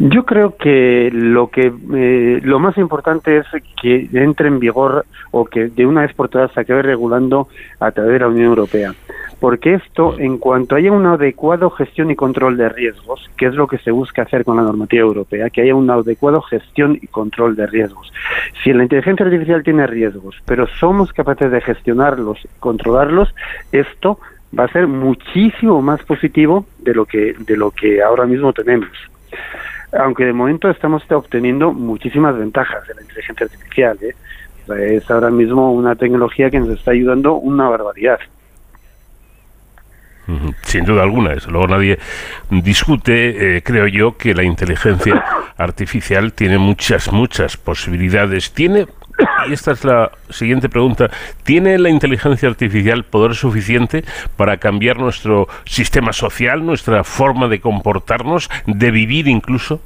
Yo creo que lo que eh, lo más importante es que entre en vigor o que de una vez por todas se acabe regulando a través de la Unión Europea. Porque esto, en cuanto haya una adecuada gestión y control de riesgos, que es lo que se busca hacer con la normativa europea, que haya una adecuada gestión y control de riesgos. Si la inteligencia artificial tiene riesgos, pero somos capaces de gestionarlos, controlarlos, esto va a ser muchísimo más positivo de lo que de lo que ahora mismo tenemos aunque de momento estamos obteniendo muchísimas ventajas de la inteligencia artificial. ¿eh? O sea, Es ahora mismo una tecnología que nos está ayudando una barbaridad. Sin duda alguna, desde luego nadie discute, eh, creo yo, que la inteligencia *coughs* artificial tiene muchas, muchas posibilidades. Tiene, y esta es la siguiente pregunta, ¿tiene la inteligencia artificial poder suficiente para cambiar nuestro sistema social, nuestra forma de comportarnos, de vivir incluso?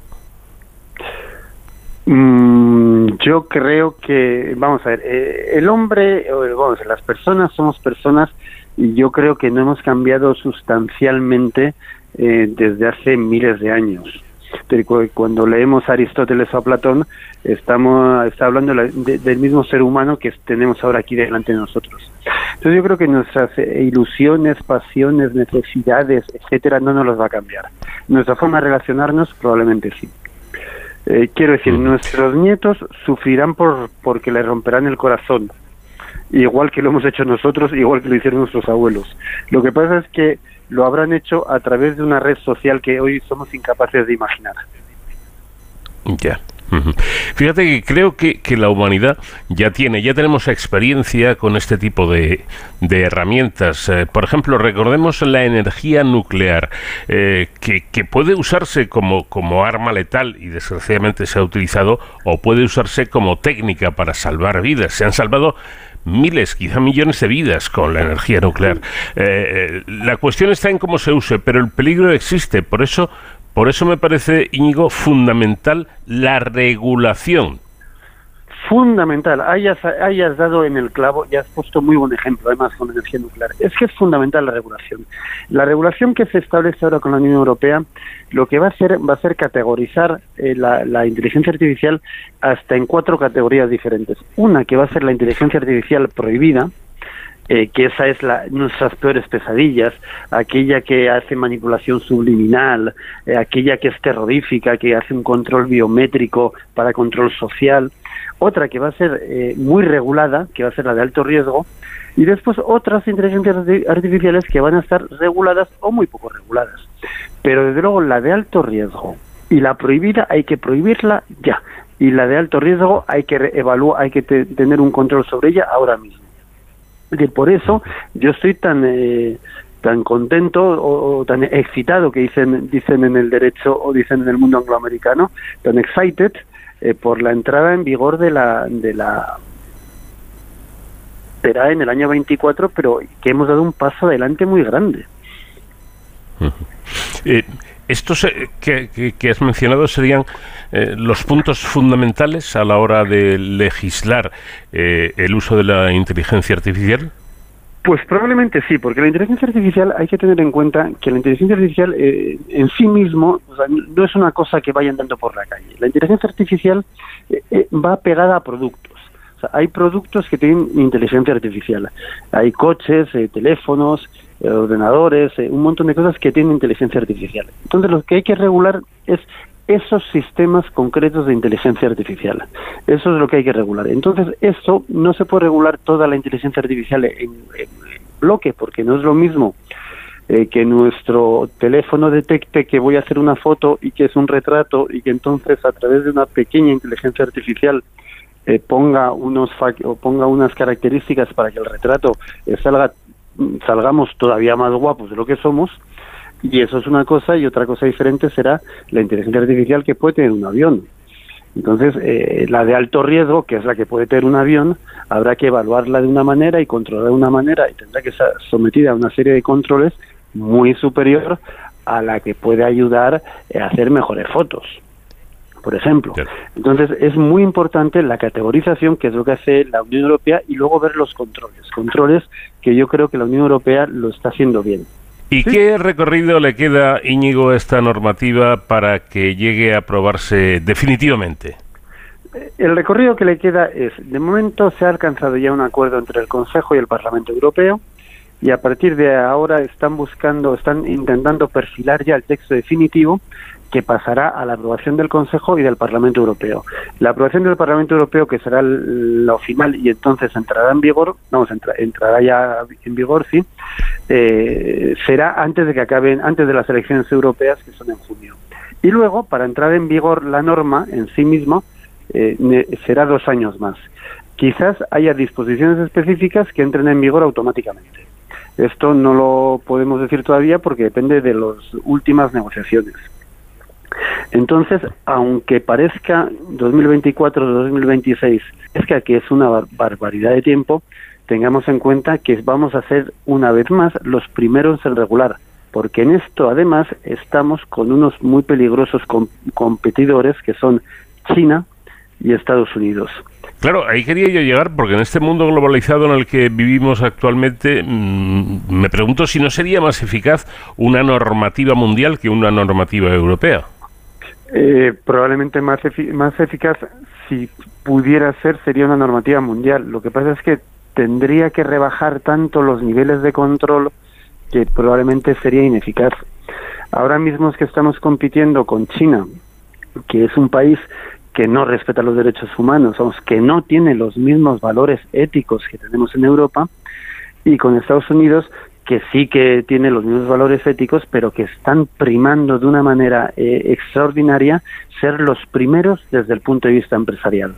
Mm, yo creo que, vamos a ver, eh, el hombre, vamos, las personas somos personas y yo creo que no hemos cambiado sustancialmente eh, desde hace miles de años. Pero cu- Cuando leemos a Aristóteles o a Platón, estamos está hablando de del mismo ser humano que tenemos ahora aquí delante de nosotros. Entonces yo creo que nuestras eh, ilusiones, pasiones, necesidades, etcétera, no nos los va a cambiar. Nuestra forma de relacionarnos probablemente sí. Eh, quiero decir, nuestros nietos sufrirán por porque le romperán el corazón, igual que lo hemos hecho nosotros, igual que lo hicieron nuestros abuelos. Lo que pasa es que lo habrán hecho a través de una red social que hoy somos incapaces de imaginar. Ya. Fíjate que creo que, que la humanidad ya tiene, ya tenemos experiencia con este tipo de, de herramientas. Eh, por ejemplo, recordemos la energía nuclear, eh, que, que puede usarse como, como arma letal y desgraciadamente se ha utilizado, o puede usarse como técnica para salvar vidas. Se han salvado miles, quizá millones de vidas con la energía nuclear. Eh, eh, la cuestión está en cómo se use, pero el peligro existe. Por eso, por eso me parece, Íñigo, fundamental la regulación. Fundamental, hayas, hayas dado en el clavo y has puesto muy buen ejemplo, además con la energía nuclear. Es que es fundamental la regulación. La regulación que se establece ahora con la Unión Europea lo que va a hacer va a ser categorizar eh, la, inteligencia artificial hasta en cuatro categorías diferentes. Una que va a ser la inteligencia artificial prohibida, eh, que esa es la, nuestras peores pesadillas, aquella que hace manipulación subliminal, eh, aquella que es terrorífica, que hace un control biométrico para control social, otra que va a ser eh, muy regulada, que va a ser la de alto riesgo, y después otras inteligencias arti- artificiales que van a estar reguladas o muy poco reguladas. Pero desde luego la de alto riesgo y la prohibida hay que prohibirla ya, y la de alto riesgo hay que evaluar, hay que te- tener un control sobre ella ahora mismo. Decir, por eso yo estoy tan eh, tan contento o, o tan excitado que dicen dicen en el derecho o dicen en el mundo angloamericano, tan excited eh, por la entrada en vigor de la de la será en el año 24, pero que hemos dado un paso adelante muy grande. Eh, estos eh, que, que- que has mencionado serían los puntos fundamentales a la hora de legislar el uso de la inteligencia artificial. Pues probablemente sí, porque la inteligencia artificial hay que tener en cuenta que la inteligencia artificial eh, en sí mismo no es una cosa que vaya andando por la calle. La inteligencia artificial eh, eh, va pegada a productos. O sea, hay productos que tienen inteligencia artificial. Hay coches, eh, teléfonos, eh, ordenadores, un montón de cosas que tienen inteligencia artificial. Entonces lo que hay que regular es esos sistemas concretos de inteligencia artificial. Eso es lo que hay que regular. Entonces, eso no se puede regular toda la inteligencia artificial en, en bloque, porque no es lo mismo eh, que nuestro teléfono detecte que voy a hacer una foto y que es un retrato y que entonces a través de una pequeña inteligencia artificial eh, ponga unos o ponga unas características para que el retrato eh, salga salgamos todavía más guapos de lo que somos y eso es una cosa y otra cosa diferente será la inteligencia artificial que puede tener un avión. Entonces, eh, la de alto riesgo, que es la que puede tener un avión, habrá que evaluarla de una manera y controlar de una manera y tendrá que ser sometida a una serie de controles muy superior a la que puede ayudar a hacer mejores fotos, por ejemplo. Entonces, es muy importante la categorización, que es lo que hace la Unión Europea, y luego ver los controles. Controles que yo creo que la Unión Europea lo está haciendo bien. ¿Y qué recorrido le queda, Íñigo, a esta normativa para que llegue a aprobarse definitivamente? El recorrido que le queda es, de momento se ha alcanzado ya un acuerdo entre el Consejo y el Parlamento Europeo y a partir de ahora están buscando, están intentando perfilar ya el texto definitivo que pasará a la aprobación del Consejo y del Parlamento Europeo. La aprobación del Parlamento Europeo, que será lo final y entonces entrará en vigor, vamos, entra- entrará ya en vigor, sí, eh, será antes de que acaben, antes de las elecciones europeas, que son en junio. Y luego, para entrar en vigor la norma en sí mismo, eh, será dos años más. Quizás haya disposiciones específicas que entren en vigor automáticamente. Esto no lo podemos decir todavía porque depende de las últimas negociaciones. Entonces, aunque parezca 2024-2026, es que aquí es una bar- barbaridad de tiempo, tengamos en cuenta que vamos a ser una vez más los primeros en regular, porque en esto además estamos con unos muy peligrosos com- competidores que son China y Estados Unidos. Claro, ahí quería yo llegar porque en este mundo globalizado en el que vivimos actualmente mm, me pregunto si no sería más eficaz una normativa mundial que una normativa europea. Eh, probablemente más, más eficaz, si pudiera ser, sería una normativa mundial. Lo que pasa es que tendría que rebajar tanto los niveles de control que probablemente sería ineficaz. Ahora mismo es que estamos compitiendo con China, que es un país que no respeta los derechos humanos, que no tiene los mismos valores éticos que tenemos en Europa, y con Estados Unidos que sí que tiene los mismos valores éticos, pero que están primando de una manera eh, extraordinaria ser los primeros desde el punto de vista empresarial,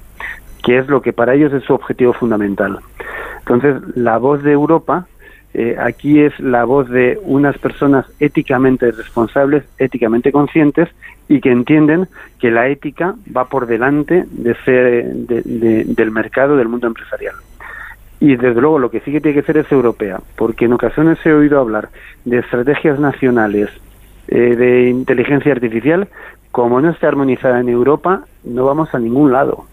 que es lo que para ellos es su objetivo fundamental. Entonces, la voz de Europa eh, aquí es la voz de unas personas éticamente responsables, éticamente conscientes y que entienden que la ética va por delante de ser, de- de- del mercado, del mundo empresarial. Y desde luego lo que sí que tiene que ser es europea, porque en ocasiones he oído hablar de estrategias nacionales eh, de inteligencia artificial, como no está armonizada en Europa, no vamos a ningún lado.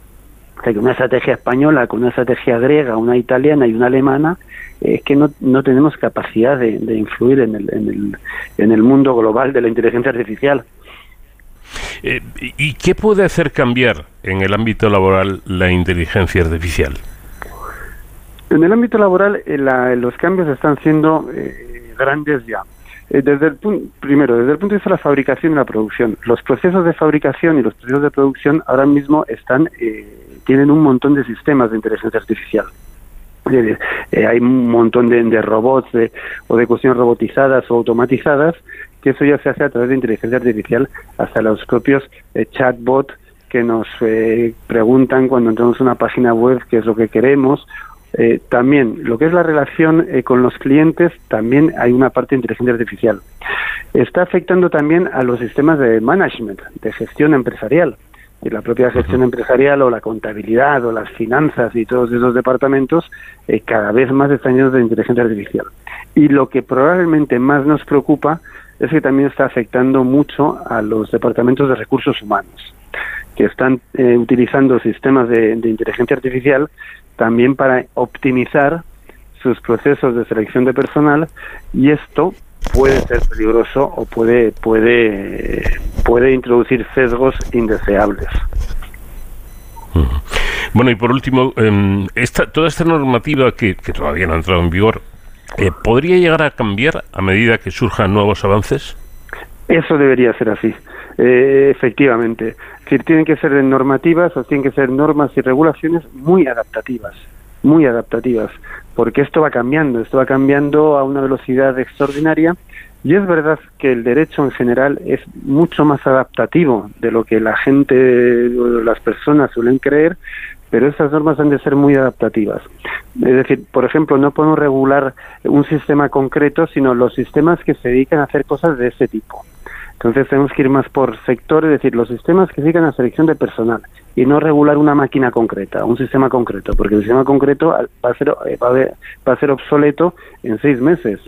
O sea, que una estrategia española, con una estrategia griega, una italiana y una alemana, es que no, no tenemos capacidad de, de influir en el, en, el, en el mundo global de la inteligencia artificial. Eh, ¿Y y qué puede hacer cambiar en el ámbito laboral la inteligencia artificial? En el ámbito laboral, eh, los cambios están siendo eh, grandes ya. Eh, desde el primero, desde el punto de vista de la fabricación y la producción, los procesos de fabricación y los procesos de producción ahora mismo están eh, tienen un montón de sistemas de inteligencia artificial. Eh, hay un montón de, robots de- o de cuestiones robotizadas o automatizadas que eso ya se hace a través de inteligencia artificial hasta los propios chatbots que nos preguntan cuando entramos a una página web qué es lo que queremos Eh, también, lo que es la relación eh, con los clientes, también hay una parte de inteligencia artificial. Está afectando también a los sistemas de management, de gestión empresarial. Y la propia gestión empresarial o la contabilidad o las finanzas y todos esos departamentos eh, cada vez más están llenos de inteligencia artificial. Y lo que probablemente más nos preocupa es que también está afectando mucho a los departamentos de recursos humanos, que están eh, utilizando sistemas de, de inteligencia artificial también para optimizar sus procesos de selección de personal y esto puede ser peligroso o puede puede puede introducir sesgos indeseables. Bueno, y por último, em, esta, toda esta normativa que, que todavía no ha entrado en vigor, eh, ¿podría llegar a cambiar a medida que surjan nuevos avances? Eso debería ser así, eh, efectivamente. Decir, tienen que ser normativas o tienen que ser normas y regulaciones muy adaptativas, muy adaptativas, porque esto va cambiando, esto va cambiando a una velocidad extraordinaria y es verdad que el derecho en general es mucho más adaptativo de lo que la gente o las personas suelen creer, pero estas normas han de ser muy adaptativas. Es decir, por ejemplo, no podemos regular un sistema concreto, sino los sistemas que se dedican a hacer cosas de ese tipo. Entonces tenemos que ir más por sector, es decir, los sistemas que se dedican a selección de personal y no regular una máquina concreta, un sistema concreto, porque el sistema concreto va a ser, eh, va a ver- va a ser obsoleto en seis meses.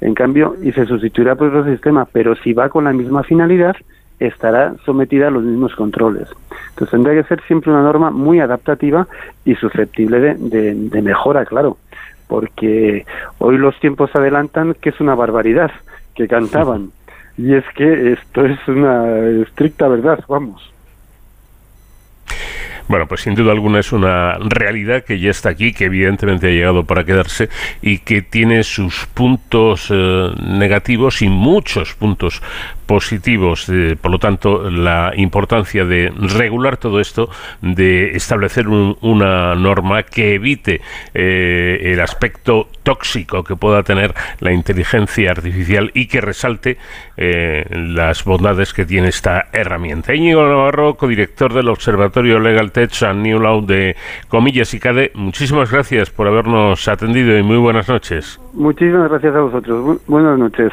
En cambio, y se sustituirá por otro sistema, pero si va con la misma finalidad, estará sometida a los mismos controles. Entonces tendría que ser siempre una norma muy adaptativa y susceptible de, de- de mejora, claro, porque hoy los tiempos adelantan que es una barbaridad que cantaban. Y es que esto es una estricta verdad, vamos. Bueno, pues sin duda alguna es una realidad que ya está aquí, que evidentemente ha llegado para quedarse y que tiene sus puntos eh, negativos y muchos puntos positivos. Eh, por lo tanto, la importancia de regular todo esto, de establecer un- una norma que evite eh, el aspecto tóxico que pueda tener la inteligencia artificial y que resalte eh, las bondades que tiene esta herramienta. Íñigo Navarro, codirector del Observatorio Legal Tech and New Law de Comillas y CADE, muchísimas gracias por habernos atendido y muy buenas noches. Muchísimas gracias a vosotros. Bu- buenas noches.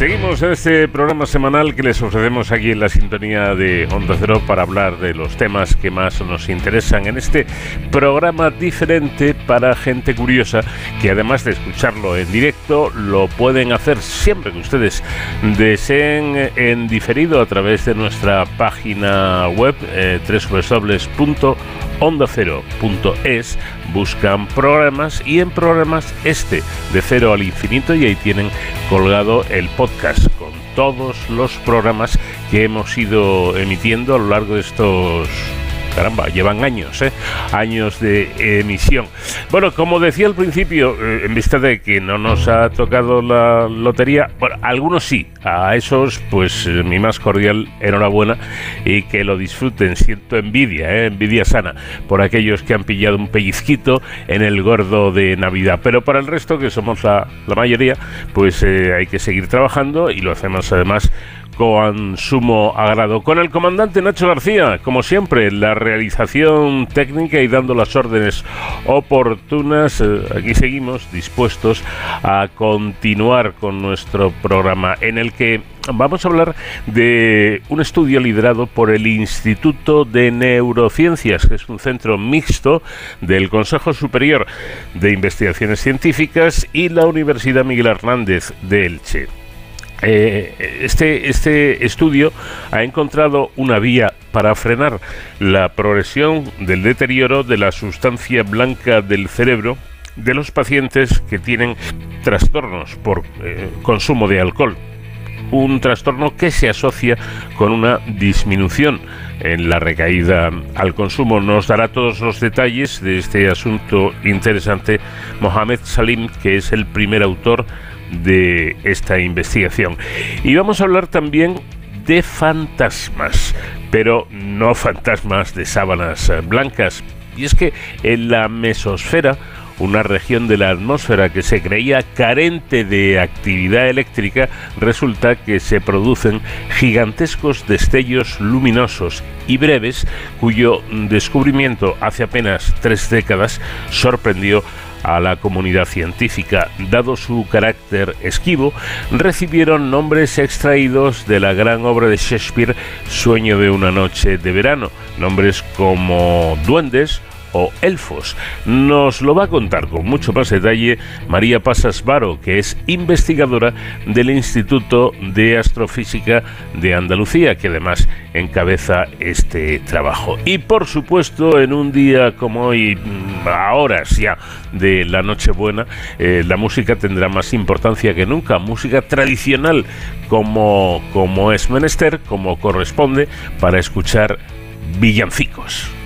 Seguimos en este programa semanal que les ofrecemos aquí en la sintonía de Onda Cero para hablar de los temas que más nos interesan en este programa diferente para gente curiosa que además de escucharlo en directo lo pueden hacer siempre que ustedes deseen en diferido a través de nuestra página web eh, www.ondacero.es buscan programas y en programas este de cero al infinito y ahí tienen colgado el podcast con todos los programas que hemos ido emitiendo a lo largo de estos Caramba, llevan años, ¿eh? Años de emisión. Bueno, como decía al principio, eh, en vista de que no nos ha tocado la lotería, bueno, algunos sí, a esos, pues eh, mi más cordial enhorabuena y que lo disfruten. Siento envidia, ¿eh? envidia sana, por aquellos que han pillado un pellizquito en el gordo de Navidad. Pero para el resto, que somos la, mayoría, pues eh, hay que seguir trabajando y lo hacemos además con sumo agrado. Con el comandante Nacho García, como siempre, la realización técnica y dando las órdenes oportunas. eh, aquí seguimos dispuestos a continuar con nuestro programa en el que vamos a hablar de un estudio liderado por el Instituto de Neurociencias, que es un centro mixto del Consejo Superior de Investigaciones Científicas y la Universidad Miguel Hernández de Elche. Eh, este, este estudio ha encontrado una vía para frenar la progresión del deterioro de la sustancia blanca del cerebro de los pacientes que tienen trastornos por eh, consumo de alcohol. Un trastorno que se asocia con una disminución en la recaída al consumo. Nos dará todos los detalles de este asunto interesante Mohamed Salim, que es el primer autor de esta investigación. Y vamos a hablar también de fantasmas, pero no fantasmas de sábanas eh, blancas. Y es que en la mesosfera, una región de la atmósfera que se creía carente de actividad eléctrica, resulta que se producen gigantescos destellos luminosos y breves cuyo descubrimiento hace apenas tres décadas sorprendió a la comunidad científica. Dado su carácter esquivo, recibieron nombres extraídos de la gran obra de Shakespeare Sueño de una noche de verano, nombres como duendes o elfos. Nos lo va a contar con mucho más detalle María Pasas Varo, que es investigadora del Instituto de Astrofísica de Andalucía, que además encabeza este trabajo. Y por supuesto, en un día como hoy, mm, a horas ya de la Nochebuena, eh, la música tendrá más importancia que nunca. Música tradicional como, como es menester, como corresponde, para escuchar villancicos.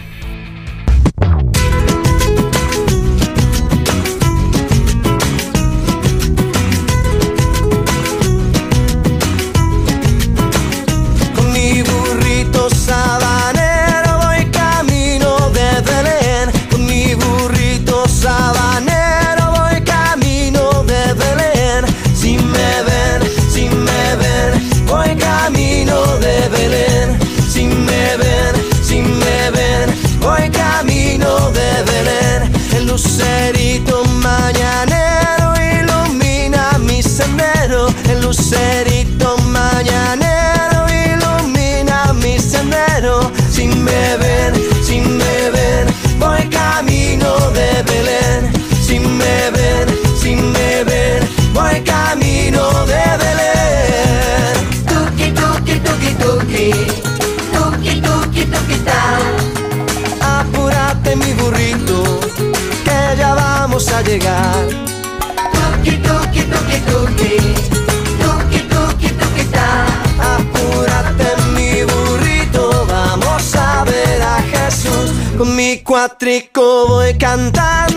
Cuatrico voy cantando,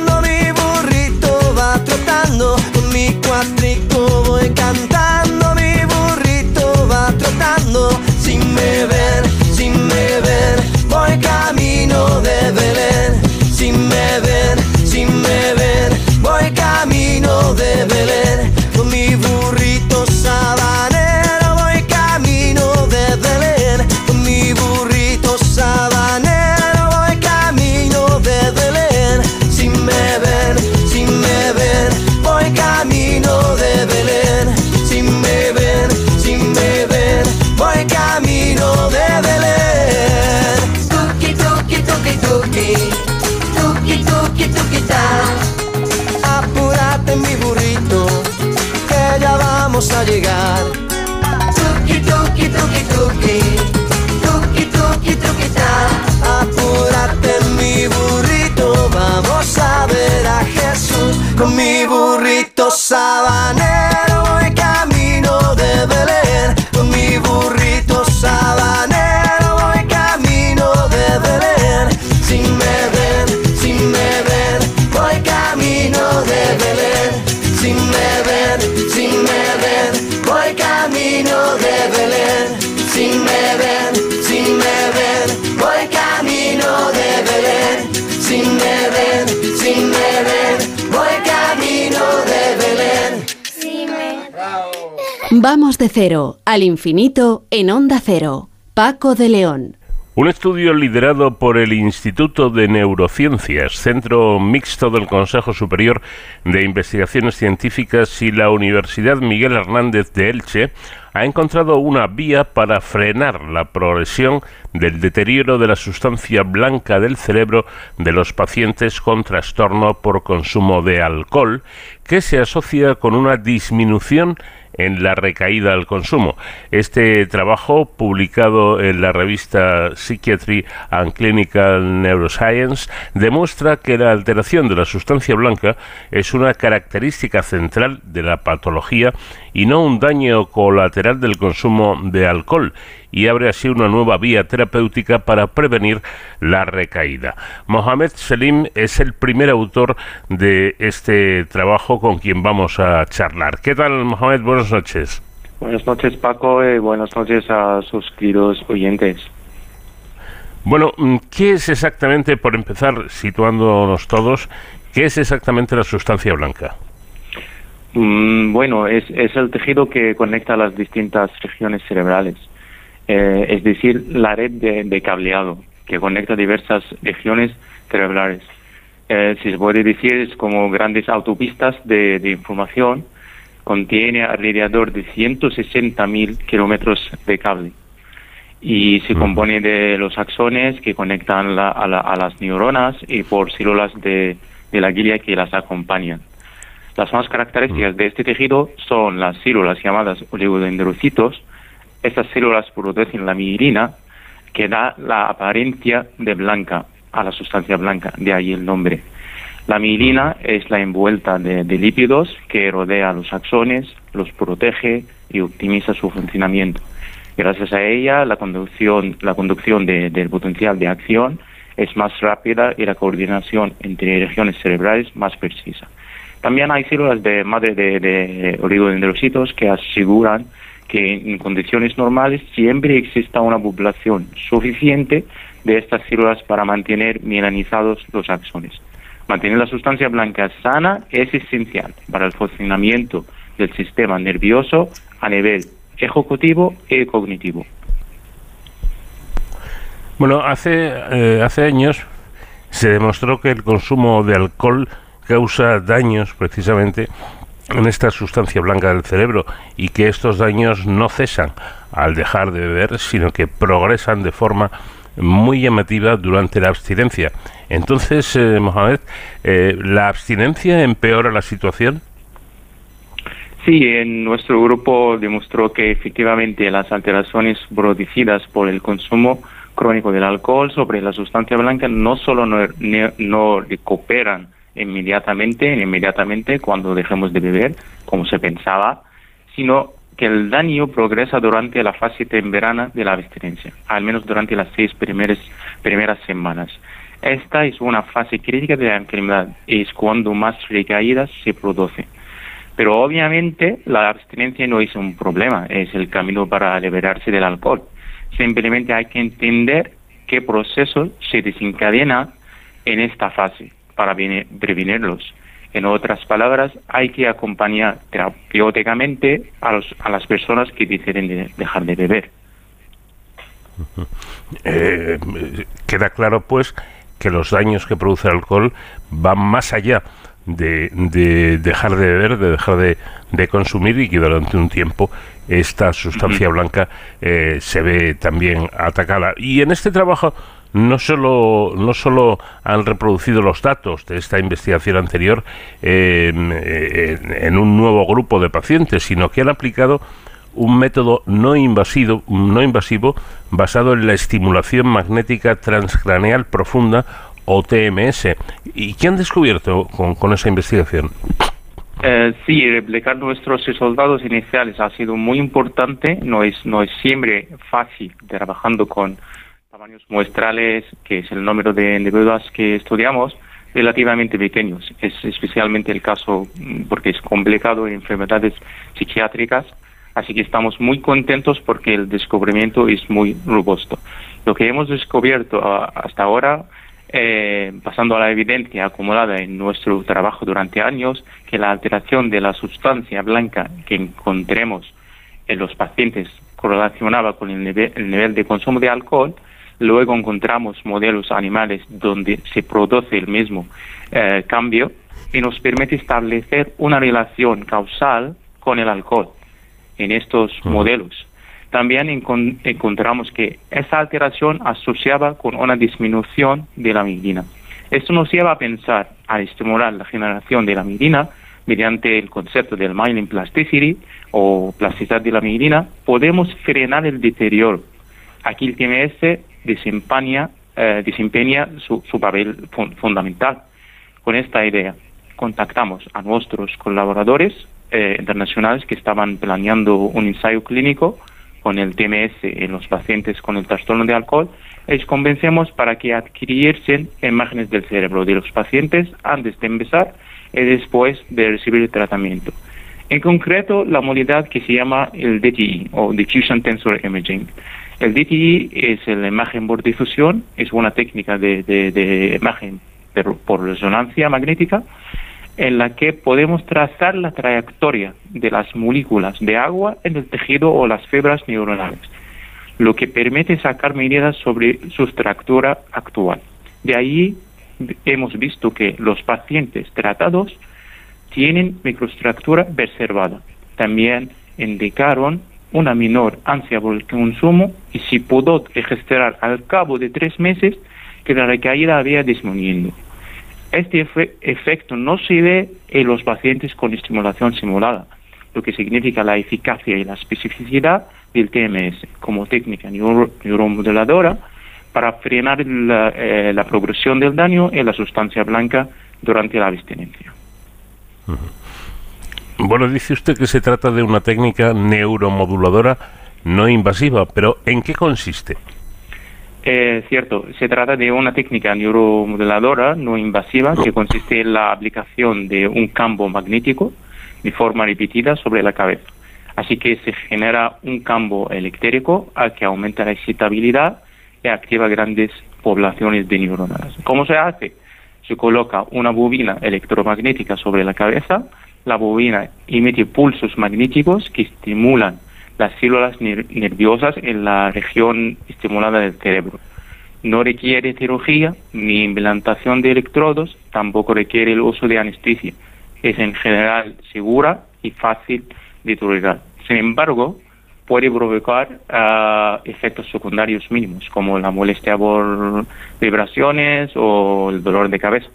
Vamos de cero al infinito en Onda Cero. Paco de León. Un estudio liderado por el Instituto de Neurociencias, Centro Mixto del Consejo Superior de Investigaciones Científicas y la Universidad Miguel Hernández de Elche ha encontrado una vía para frenar la progresión del deterioro de la sustancia blanca del cerebro de los pacientes con trastorno por consumo de alcohol, que se asocia con una disminución en la recaída al consumo. Este trabajo, publicado en la revista Psychiatry and Clinical Neuroscience, demuestra que la alteración de la sustancia blanca es una característica central de la patología y no un daño colateral del consumo de alcohol y abre así una nueva vía terapéutica para prevenir la recaída. Mohamed Selim es el primer autor de este trabajo con quien vamos a charlar. ¿Qué tal, Mohamed? Buenas noches. Buenas noches, Paco, y buenas noches a sus queridos oyentes. Bueno, mm, ¿qué es exactamente, por empezar, situándonos todos, qué es exactamente la sustancia blanca? Mm, bueno, es, es el tejido que conecta las distintas regiones cerebrales, Eh, es decir, la red de, de cableado que conecta diversas regiones cerebrales. Eh, si se puede decir, es como grandes autopistas de, de información, contiene alrededor de 160.000 kilómetros de cable y se compone de los axones que conectan la- a, la- a las neuronas y por células de, de la glia que las acompañan. Las más características de este tejido son las células llamadas oligodendrocitos. Estas células producen la mielina que da la apariencia de blanca a la sustancia blanca, de ahí el nombre. La mielina es la envuelta de, de lípidos que rodea los axones, los protege y optimiza su funcionamiento. Gracias a ella, la conducción, la conducción de- del potencial de acción es más rápida y la coordinación entre regiones cerebrales más precisa. También hay células de madre de, de oligodendrocitos que aseguran que en condiciones normales siempre exista una población suficiente de estas células para mantener mielinizados los axones. Mantener la sustancia blanca sana es esencial para el funcionamiento del sistema nervioso a nivel ejecutivo y cognitivo. Bueno, hace, eh, hace años se demostró que el consumo de alcohol causa daños precisamente en esta sustancia blanca del cerebro y que estos daños no cesan al dejar de beber, sino que progresan de forma muy llamativa durante la abstinencia. Entonces, eh, Mohamed, eh, ¿la abstinencia empeora la situación? Sí, en nuestro grupo demostró que efectivamente las alteraciones producidas por el consumo crónico del alcohol sobre la sustancia blanca no solo no, no recuperan inmediatamente, inmediatamente cuando dejemos de beber, como se pensaba, sino que el daño progresa durante la fase temprana de la abstinencia, al menos durante las seis primeras, primeras semanas. Esta es una fase crítica de la enfermedad, es cuando más recaídas se producen. Pero obviamente la abstinencia no es un problema, es el camino para liberarse del alcohol. Simplemente hay que entender qué proceso se desencadena en esta fase para prevenirlos. En otras palabras, hay que acompañar terapéuticamente a, los- a las personas que deciden de- dejar de beber. *laughs* Eh, queda claro, pues, que los daños que produce el alcohol van más allá de, de dejar de beber, de dejar de, de consumir y que durante un tiempo esta sustancia blanca eh, se ve también atacada. Y en este trabajo no solo, no solo han reproducido los datos de esta investigación anterior eh, en, un nuevo grupo de pacientes, sino que han aplicado un método no invasivo, no invasivo basado en la estimulación magnética transcraneal profunda o TMS. ¿Y qué han descubierto con, con esa investigación? Eh, sí, replicar nuestros resultados iniciales ha sido muy importante. No es, no es siempre fácil trabajando con tamaños muestrales, que es el número de individuos que estudiamos, relativamente pequeños. Es especialmente el caso mm, porque es complicado en enfermedades psiquiátricas. Así que estamos muy contentos porque el descubrimiento es muy robusto. Lo que hemos descubierto ah, hasta ahora eh, pasando a la evidencia acumulada en nuestro trabajo durante años, que la alteración de la sustancia blanca que encontremos en los pacientes correlacionaba con el nivel de consumo de alcohol, luego encontramos modelos animales donde se produce el mismo eh, cambio y nos permite establecer una relación causal con el alcohol en estos modelos. También encon- encontramos que esa alteración asociaba con una disminución de la migrina. Esto nos lleva a pensar a estimular la generación de la migrina mediante el concepto del myelin plasticity o plasticidad de la migrina, podemos frenar el deterioro. Aquí el TMS desempeña, eh, desempeña su, papel fun- fundamental. Con esta idea, contactamos a nuestros colaboradores eh, internacionales que estaban planeando un ensayo clínico con el TMS en los pacientes con el trastorno de alcohol, les convencemos para que adquiriesen imágenes del cerebro de los pacientes antes de empezar y después de recibir el tratamiento. En concreto, la modalidad que se llama el DTI o Diffusion Tensor Imaging. El DTI es la imagen por difusión, es una técnica de, imagen por resonancia magnética en la que podemos trazar la trayectoria de las moléculas de agua en el tejido o las fibras neuronales, lo que permite sacar medidas sobre su estructura actual. De ahí hemos visto que los pacientes tratados tienen microestructura preservada. También indicaron una menor ansia por el consumo y se pudo registrar al cabo de tres meses que la recaída había disminuyendo. Este efe- efecto no se ve en los pacientes con estimulación simulada, lo que significa la eficacia y la especificidad del TMS como técnica neuro- neuromoduladora para frenar la, eh, la progresión del daño en la sustancia blanca durante la abstinencia. Bueno, dice usted que se trata de una técnica neuromoduladora no invasiva, pero ¿en qué consiste? Eh, cierto, se trata de una técnica neuromoduladora no invasiva que consiste en la aplicación de un campo magnético de forma repetida sobre la cabeza. Así que se genera un campo eléctrico al que aumenta la excitabilidad y activa grandes poblaciones de neuronas. ¿Cómo se hace? Se coloca una bobina electromagnética sobre la cabeza, la bobina emite pulsos magnéticos que estimulan las células ner- nerviosas en la región estimulada del cerebro. No requiere cirugía ni implantación de electrodos, tampoco requiere el uso de anestesia. Es en general segura y fácil de tolerar. Sin embargo, puede provocar ah, efectos secundarios mínimos, como la molestia por vibraciones o el dolor de cabeza,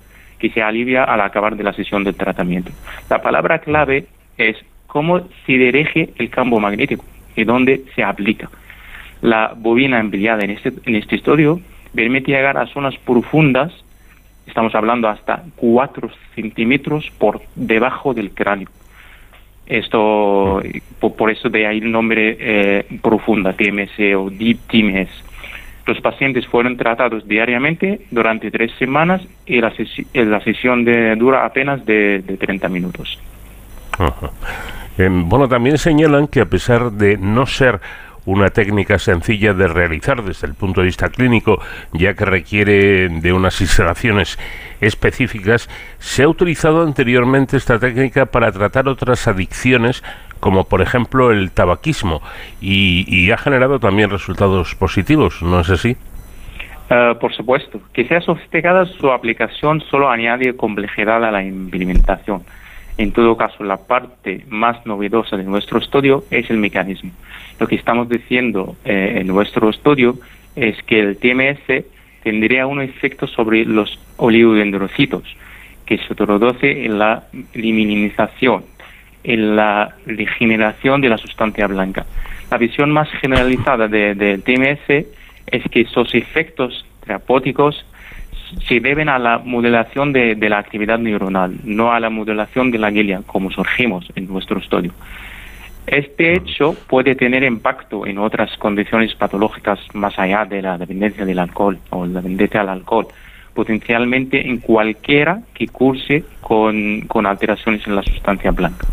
que se alivia al acabar de la sesión del tratamiento. La palabra clave es cómo se dirige el campo magnético y dónde se aplica. La bobina empleada en este, en este estudio permite llegar a zonas profundas, estamos hablando hasta 4 centímetros por debajo del cráneo. Esto, por, por eso de ahí el nombre eh, profunda, TMS o Deep TMS. Los pacientes fueron tratados diariamente durante tres semanas y la, la sesión de, dura apenas de, de 30 minutos. Eh, bueno, también señalan que a pesar de no ser una técnica sencilla de realizar desde el punto de vista clínico, ya que requiere de unas instalaciones específicas, se ha utilizado anteriormente esta técnica para tratar otras adicciones, como por ejemplo el tabaquismo, y, y ha generado también resultados positivos, ¿no es así? Eh, por supuesto, que sea sofisticada su aplicación solo añade complejidad a la implementación. En todo caso, la parte más novedosa de nuestro estudio es el mecanismo. Lo que estamos diciendo eh, en nuestro estudio es que el TMS tendría un efecto sobre los oligodendrocitos, que se traduce en la minimización, en la regeneración de la sustancia blanca. La visión más generalizada de- del TMS es que esos efectos terapéuticos se deben a la modelación de, de la actividad neuronal, no a la modelación de la glia, como surgimos en nuestro estudio. Este hecho puede tener impacto en otras condiciones patológicas más allá de la dependencia del alcohol o la dependencia al alcohol, potencialmente en cualquiera que curse con, con alteraciones en la sustancia blanca.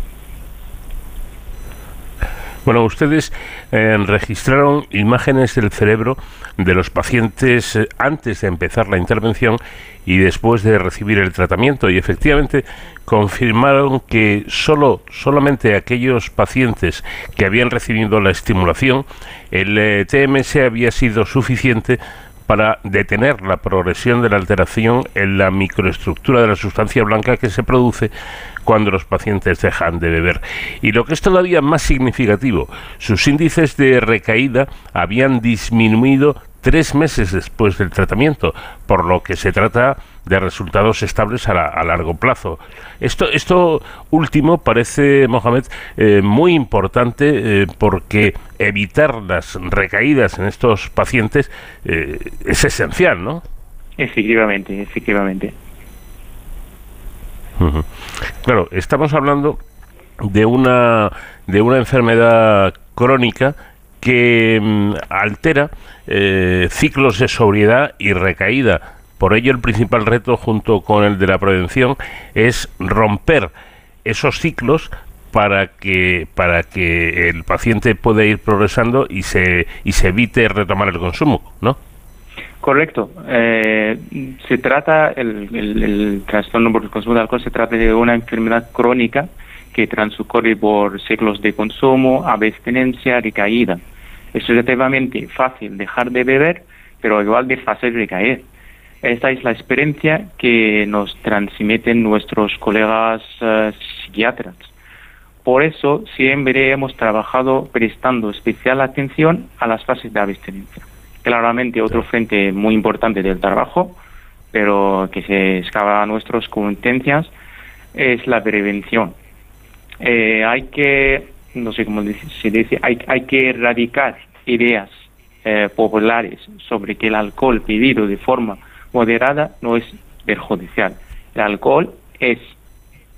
Bueno, ustedes eh, registraron imágenes del cerebro de los pacientes eh, antes de empezar la intervención y después de recibir el tratamiento. Y efectivamente confirmaron que solo solamente aquellos pacientes que habían recibido la estimulación el eh, TMS había sido suficiente para detener la progresión de la alteración en la microestructura de la sustancia blanca que se produce cuando los pacientes dejan de beber. Y lo que es todavía más significativo, sus índices de recaída habían disminuido tres meses después del tratamiento, por lo que se trata de resultados estables a, la- a largo plazo. Esto, esto último parece, Mohamed, eh, muy importante eh, porque evitar las recaídas en estos pacientes eh, es esencial, ¿no? Efectivamente, efectivamente. Claro, estamos hablando de una de una enfermedad crónica que mm, altera eh, ciclos de sobriedad y recaída. Por ello, el principal reto, junto con el de la prevención, es romper esos ciclos para que para que el paciente pueda ir progresando y se y se evite retomar el consumo, ¿no? Correcto. Eh, se trata, el, el, trastorno por el consumo de alcohol se trata de una enfermedad crónica que transcurre por ciclos de consumo, abstinencia, recaída. Es relativamente fácil dejar de beber, pero igual de fácil recaer. Esta es la experiencia que nos transmiten nuestros colegas eh, psiquiatras. Por eso siempre hemos trabajado prestando especial atención a las fases de abstinencia. Claramente otro frente muy importante del trabajo, pero que se escapa a nuestras competencias, es la prevención. Eh, hay que, no sé cómo se dice, hay, hay que erradicar ideas eh, populares sobre que el alcohol bebido de forma moderada no es perjudicial. El alcohol es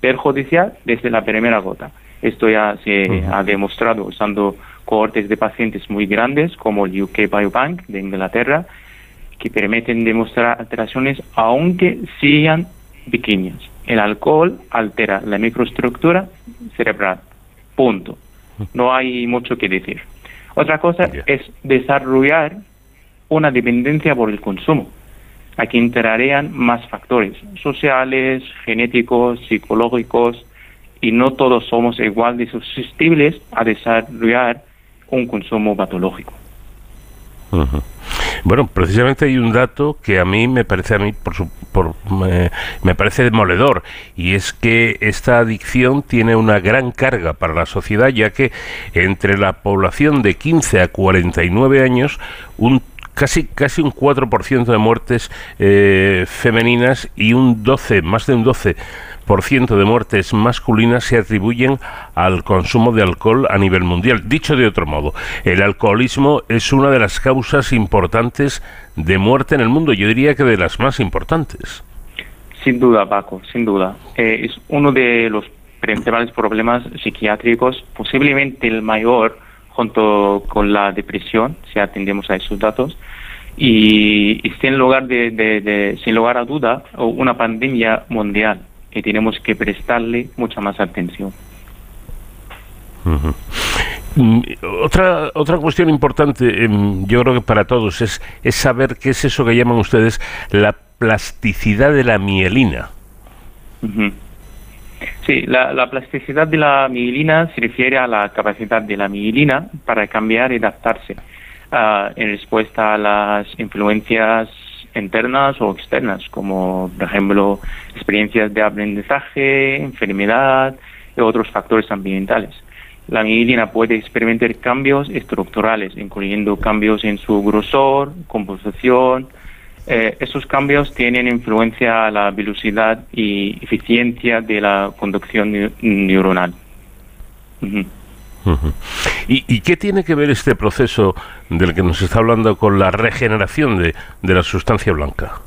perjudicial desde la primera gota. Esto ya se ha demostrado usando cohortes de pacientes muy grandes como el UK Biobank de Inglaterra, que permiten demostrar alteraciones aunque sean pequeñas. El alcohol altera la microestructura cerebral. Punto. No hay mucho que decir. Otra cosa es desarrollar una dependencia por el consumo. Aquí entrarían más factores sociales, genéticos, psicológicos, y no todos somos igual de susceptibles a desarrollar un consumo patológico. Bueno, precisamente hay un dato que a mí me parece a mí por su- por- me, me parece demoledor y es que esta adicción tiene una gran carga para la sociedad ya que entre la población de 15 a 49 años un casi casi un 4% de muertes eh, femeninas y un 12 más de un 12 por ciento de muertes masculinas se atribuyen al consumo de alcohol a nivel mundial. Dicho de otro modo, el alcoholismo es una de las causas importantes de muerte en el mundo. Yo diría que de las más importantes. Sin duda, Paco, sin duda. Eh, es uno de los principales problemas psiquiátricos, posiblemente el mayor, junto con la depresión, si atendemos a esos datos. y, y sin lugar de, de- de- sin lugar a duda una pandemia mundial y tenemos que prestarle mucha más atención. Mm, Otra, otra cuestión importante, em, yo creo que para todos, es, es saber qué es eso que llaman ustedes la plasticidad de la mielina. Ujú. Sí, la, la plasticidad de la mielina se refiere a la capacidad de la mielina para cambiar y adaptarse ah, en respuesta a las influencias internas o externas, como por ejemplo experiencias de aprendizaje, enfermedad y otros factores ambientales. La mielina puede experimentar cambios estructurales, incluyendo cambios en su grosor, composición, eh, esos cambios tienen influencia a la velocidad y eficiencia de la conducción neu- neuronal. Ujú. Ujú. ¿Y, y qué tiene que ver este proceso del que nos está hablando con la regeneración de, de la sustancia blanca?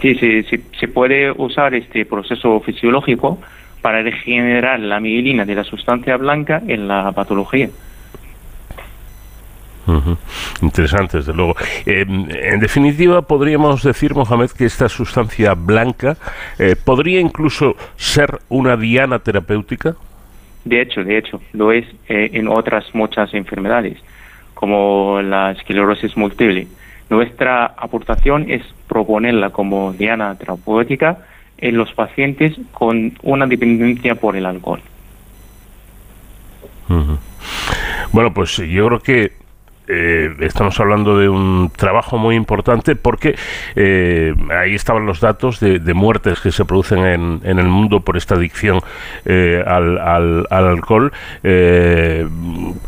Sí, sí, sí, se puede usar este proceso fisiológico para regenerar la mielina de la sustancia blanca en la patología. Ujú. Interesante, desde luego. Eh, en definitiva, podríamos decir, Mohamed, que esta sustancia blanca eh, podría incluso ser una diana terapéutica. De hecho, de hecho, lo es eh, en otras muchas enfermedades, como la esclerosis múltiple. Nuestra aportación es proponerla como diana terapéutica en los pacientes con una dependencia por el alcohol. Bueno, pues yo creo que eh, estamos hablando de un trabajo muy importante porque eh, ahí estaban los datos de, de muertes que se producen en, en el mundo por esta adicción eh, al, al- al alcohol, eh,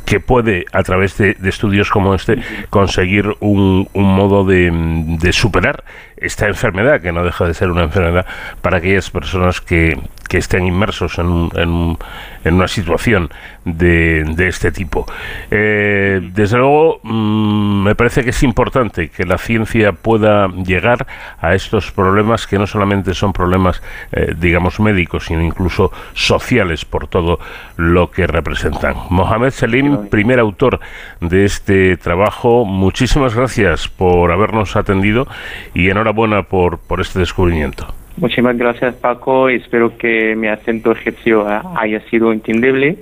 que puede, a través de, estudios como este, conseguir un, un modo de superar esta enfermedad, que no deja de ser una enfermedad para aquellas personas que, que estén inmersos en, un- en un- en una situación de, de este tipo. Eh, desde luego, mm, me parece que es importante que la ciencia pueda llegar a estos problemas que no solamente son problemas, eh, digamos, médicos, sino incluso sociales por todo lo que representan. Mohamed Selim, primer autor de este trabajo, muchísimas gracias por habernos atendido y enhorabuena por, por este descubrimiento. Muchísimas gracias Paco, espero que mi acento egipcio ha- haya sido entendible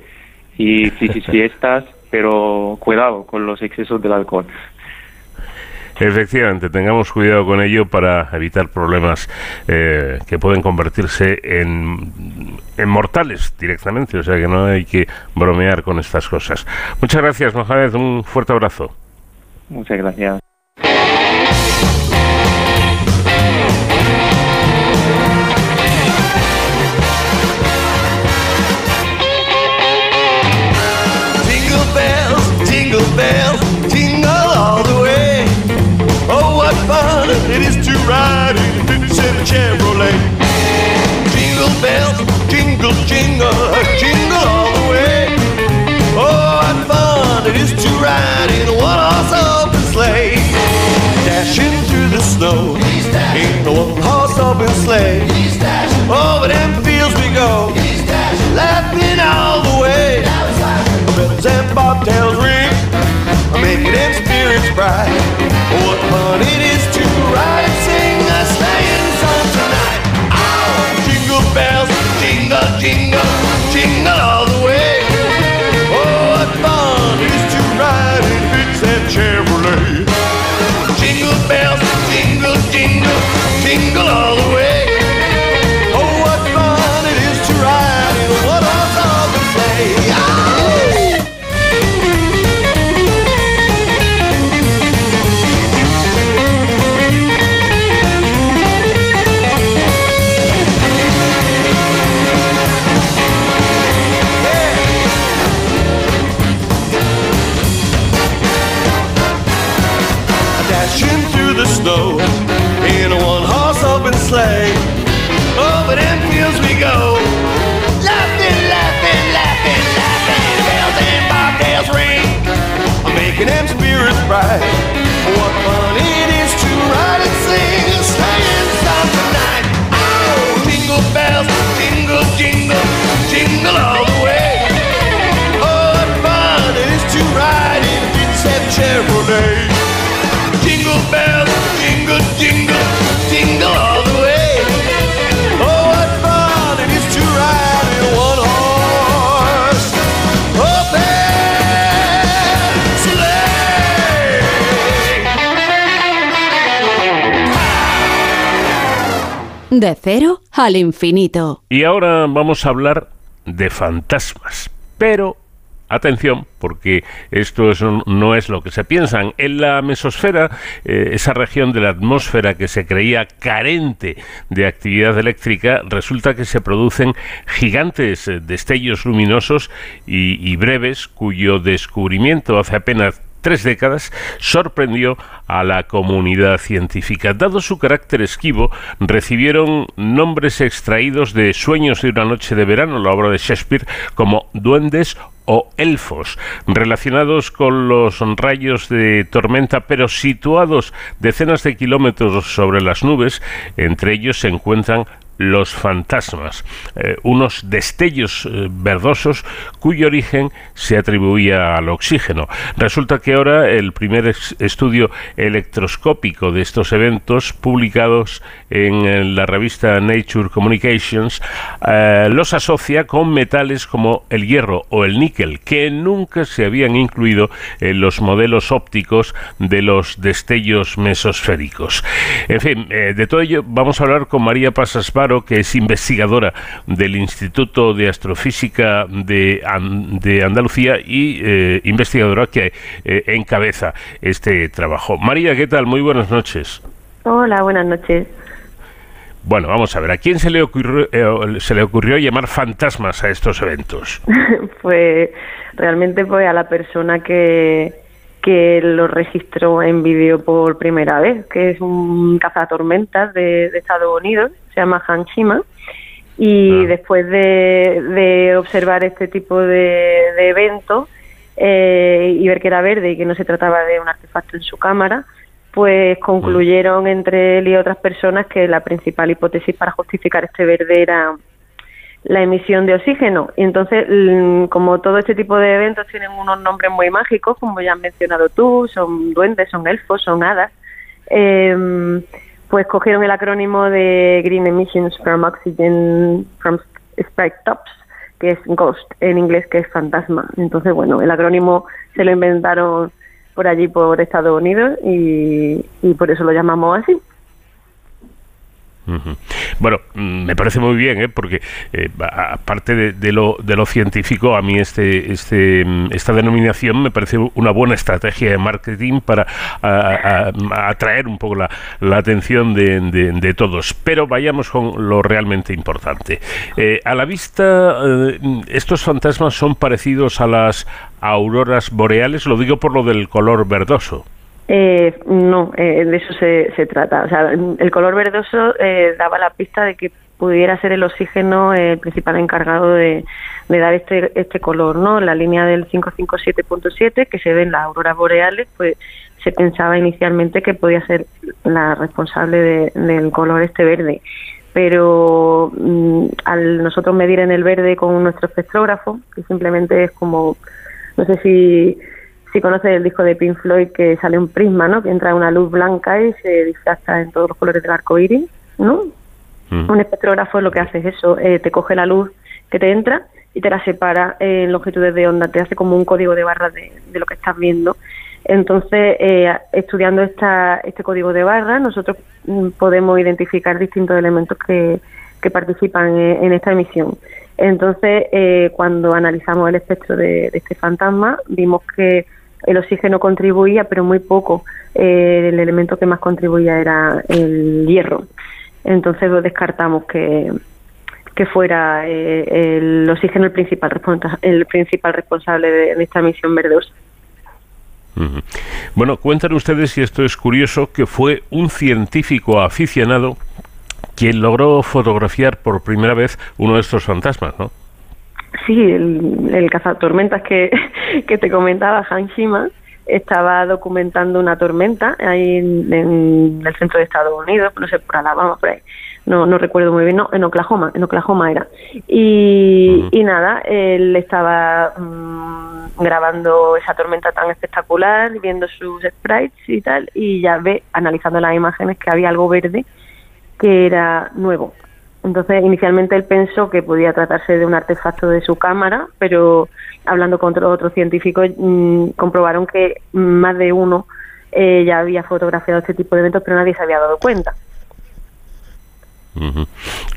y sí, sí, sí, *laughs* estás, pero cuidado con los excesos del alcohol. Efectivamente, tengamos cuidado con ello para evitar problemas eh, que pueden convertirse en, en mortales directamente, o sea que no hay que bromear con estas cosas. Muchas gracias, Mohamed, un fuerte abrazo. Muchas gracias. Jingle, jingle, jingle all the way. Oh, what fun it is to ride in a one-horse open sleigh. Dashing through the snow in a one-horse open sleigh. Oh, Over them fields we go, laughing all the way. Bells and bobtails ring, making them spirits bright. What fun it Chevrolet. Jingle bells, jingle, jingle, jingle all the way. right. De cero al infinito. Y ahora vamos a hablar de fantasmas. Pero Atención, porque esto es- no es lo que se piensan. En la mesosfera, eh, esa región de la atmósfera que se creía carente de actividad eléctrica, resulta que se producen gigantes eh, destellos luminosos y, y breves, cuyo descubrimiento hace apenas tres décadas sorprendió a la comunidad científica. Dado su carácter esquivo, recibieron nombres extraídos de Sueños de una noche de verano, la obra de Shakespeare, como duendes o elfos, relacionados con los rayos de tormenta, pero situados decenas de kilómetros sobre las nubes. Entre ellos se encuentran los fantasmas, eh, unos destellos eh, verdosos cuyo origen se atribuía al oxígeno. Resulta que ahora el primer estudio electroscópico de estos eventos, publicados en, eh, la revista Nature Communications, los asocia con metales como el hierro o el níquel, que nunca se habían incluido en los modelos ópticos de los destellos mesosféricos. En fin, de todo ello vamos a hablar con María Pasas Que es investigadora del Instituto de Astrofísica de, de Andalucía y eh, investigadora que eh, encabeza este trabajo. María, ¿qué tal? Muy buenas noches. Hola, buenas noches. Bueno, vamos a ver, ¿a quién se le ocurrió, eh, se le ocurrió llamar fantasmas a estos eventos? *laughs* pues realmente fue a la persona que, que lo registró en vídeo por primera vez, que es un cazatormentas de, de Estados Unidos, se llama Han Shima. Y después de, de observar este tipo de, de eventos eh, y ver que era verde y que no se trataba de un artefacto en su cámara, pues concluyeron entre él y otras personas que la principal hipótesis para justificar este verde era la emisión de oxígeno. Y entonces, mm, como todo este tipo de eventos tienen unos nombres muy mágicos, como ya has mencionado tú, son duendes, son elfos, son hadas, eh, pues cogieron el acrónimo de Green Emissions from Oxygen from Sprite Tops, que es GHOST en inglés, que es fantasma. Entonces, bueno, el acrónimo se lo inventaron por allí, por Estados Unidos, y, y por eso lo llamamos así. Bueno, mm, me parece muy bien, ¿eh? porque eh, aparte de, de lo, de lo científico, a mí este, este, mm, esta denominación me parece una buena estrategia de marketing para atraer un poco la, la atención de todos. Pero vayamos con lo realmente importante. Eh, a la vista, eh, estos fantasmas son parecidos a las auroras boreales, lo digo por lo del color verdoso. Eh, no, eh, de eso se, se trata. O sea, el color verdoso eh, daba la pista de que pudiera ser el oxígeno el principal encargado de, de dar este, este color, ¿no? La línea del 557.7 que se ve en las auroras boreales, pues se pensaba inicialmente que podía ser la responsable de- del color este verde. Pero mm, al nosotros medir en el verde con nuestro espectrógrafo, que simplemente es como, no sé si si conoces el disco de Pink Floyd que sale un prisma, ¿no? Que entra una luz blanca y se disfraza en todos los colores del arco iris, ¿no? Un espectrógrafo lo que hace es eso, eh, te coge la luz que te entra y te la separa en longitudes de onda, te hace como un código de barras de, de lo que estás viendo. Entonces, eh, estudiando esta, este código de barras, nosotros mm, podemos identificar distintos elementos que, que participan en, en esta emisión. Entonces, eh, cuando analizamos el espectro de, de este fantasma, vimos que el oxígeno contribuía, pero muy poco. Eh, el elemento que más contribuía era el hierro. Entonces lo descartamos que, que fuera eh, el oxígeno el principal, el principal responsable de, esta emisión verdosa. Bueno, cuentan ustedes, y esto es curioso, que fue un científico aficionado quien logró fotografiar por primera vez uno de estos fantasmas, ¿no? Sí, el, el cazatormentas que, *laughs* que te comentaba, Han Shima, estaba documentando una tormenta ahí en, en el centro de Estados Unidos, no sé, por Alabama, por ahí. No, no recuerdo muy bien, no, en Oklahoma, en Oklahoma era. Y, y nada, él estaba mm, grabando esa tormenta tan espectacular, viendo sus sprites y tal, y ya ve, analizando las imágenes, que había algo verde que era nuevo. Entonces, inicialmente él pensó que podía tratarse de un artefacto de su cámara, pero hablando con otros otros científicos, mm, comprobaron que más de uno eh, ya había fotografiado este tipo de eventos, pero nadie se había dado cuenta.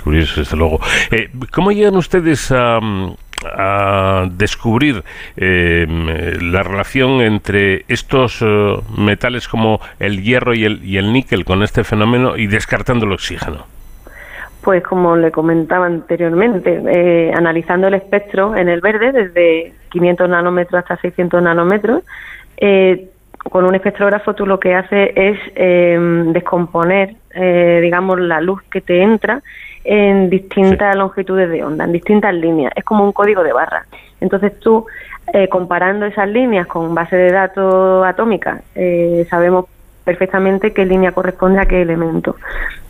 Curioso, desde luego. Eh, ¿Cómo llegan ustedes a, a descubrir eh, la relación entre estos eh, metales como el hierro y el, y el níquel con este fenómeno y descartando el oxígeno? Pues como le comentaba anteriormente, eh, analizando el espectro en el verde desde 500 nanómetros hasta 600 nanómetros, eh, con un espectrógrafo tú lo que haces es eh, descomponer, eh, digamos, la luz que te entra en distintas longitudes de onda, en distintas líneas. Es como un código de barra. Entonces tú, eh, comparando esas líneas con base de datos atómicas, eh, sabemos perfectamente qué línea corresponde a qué elemento.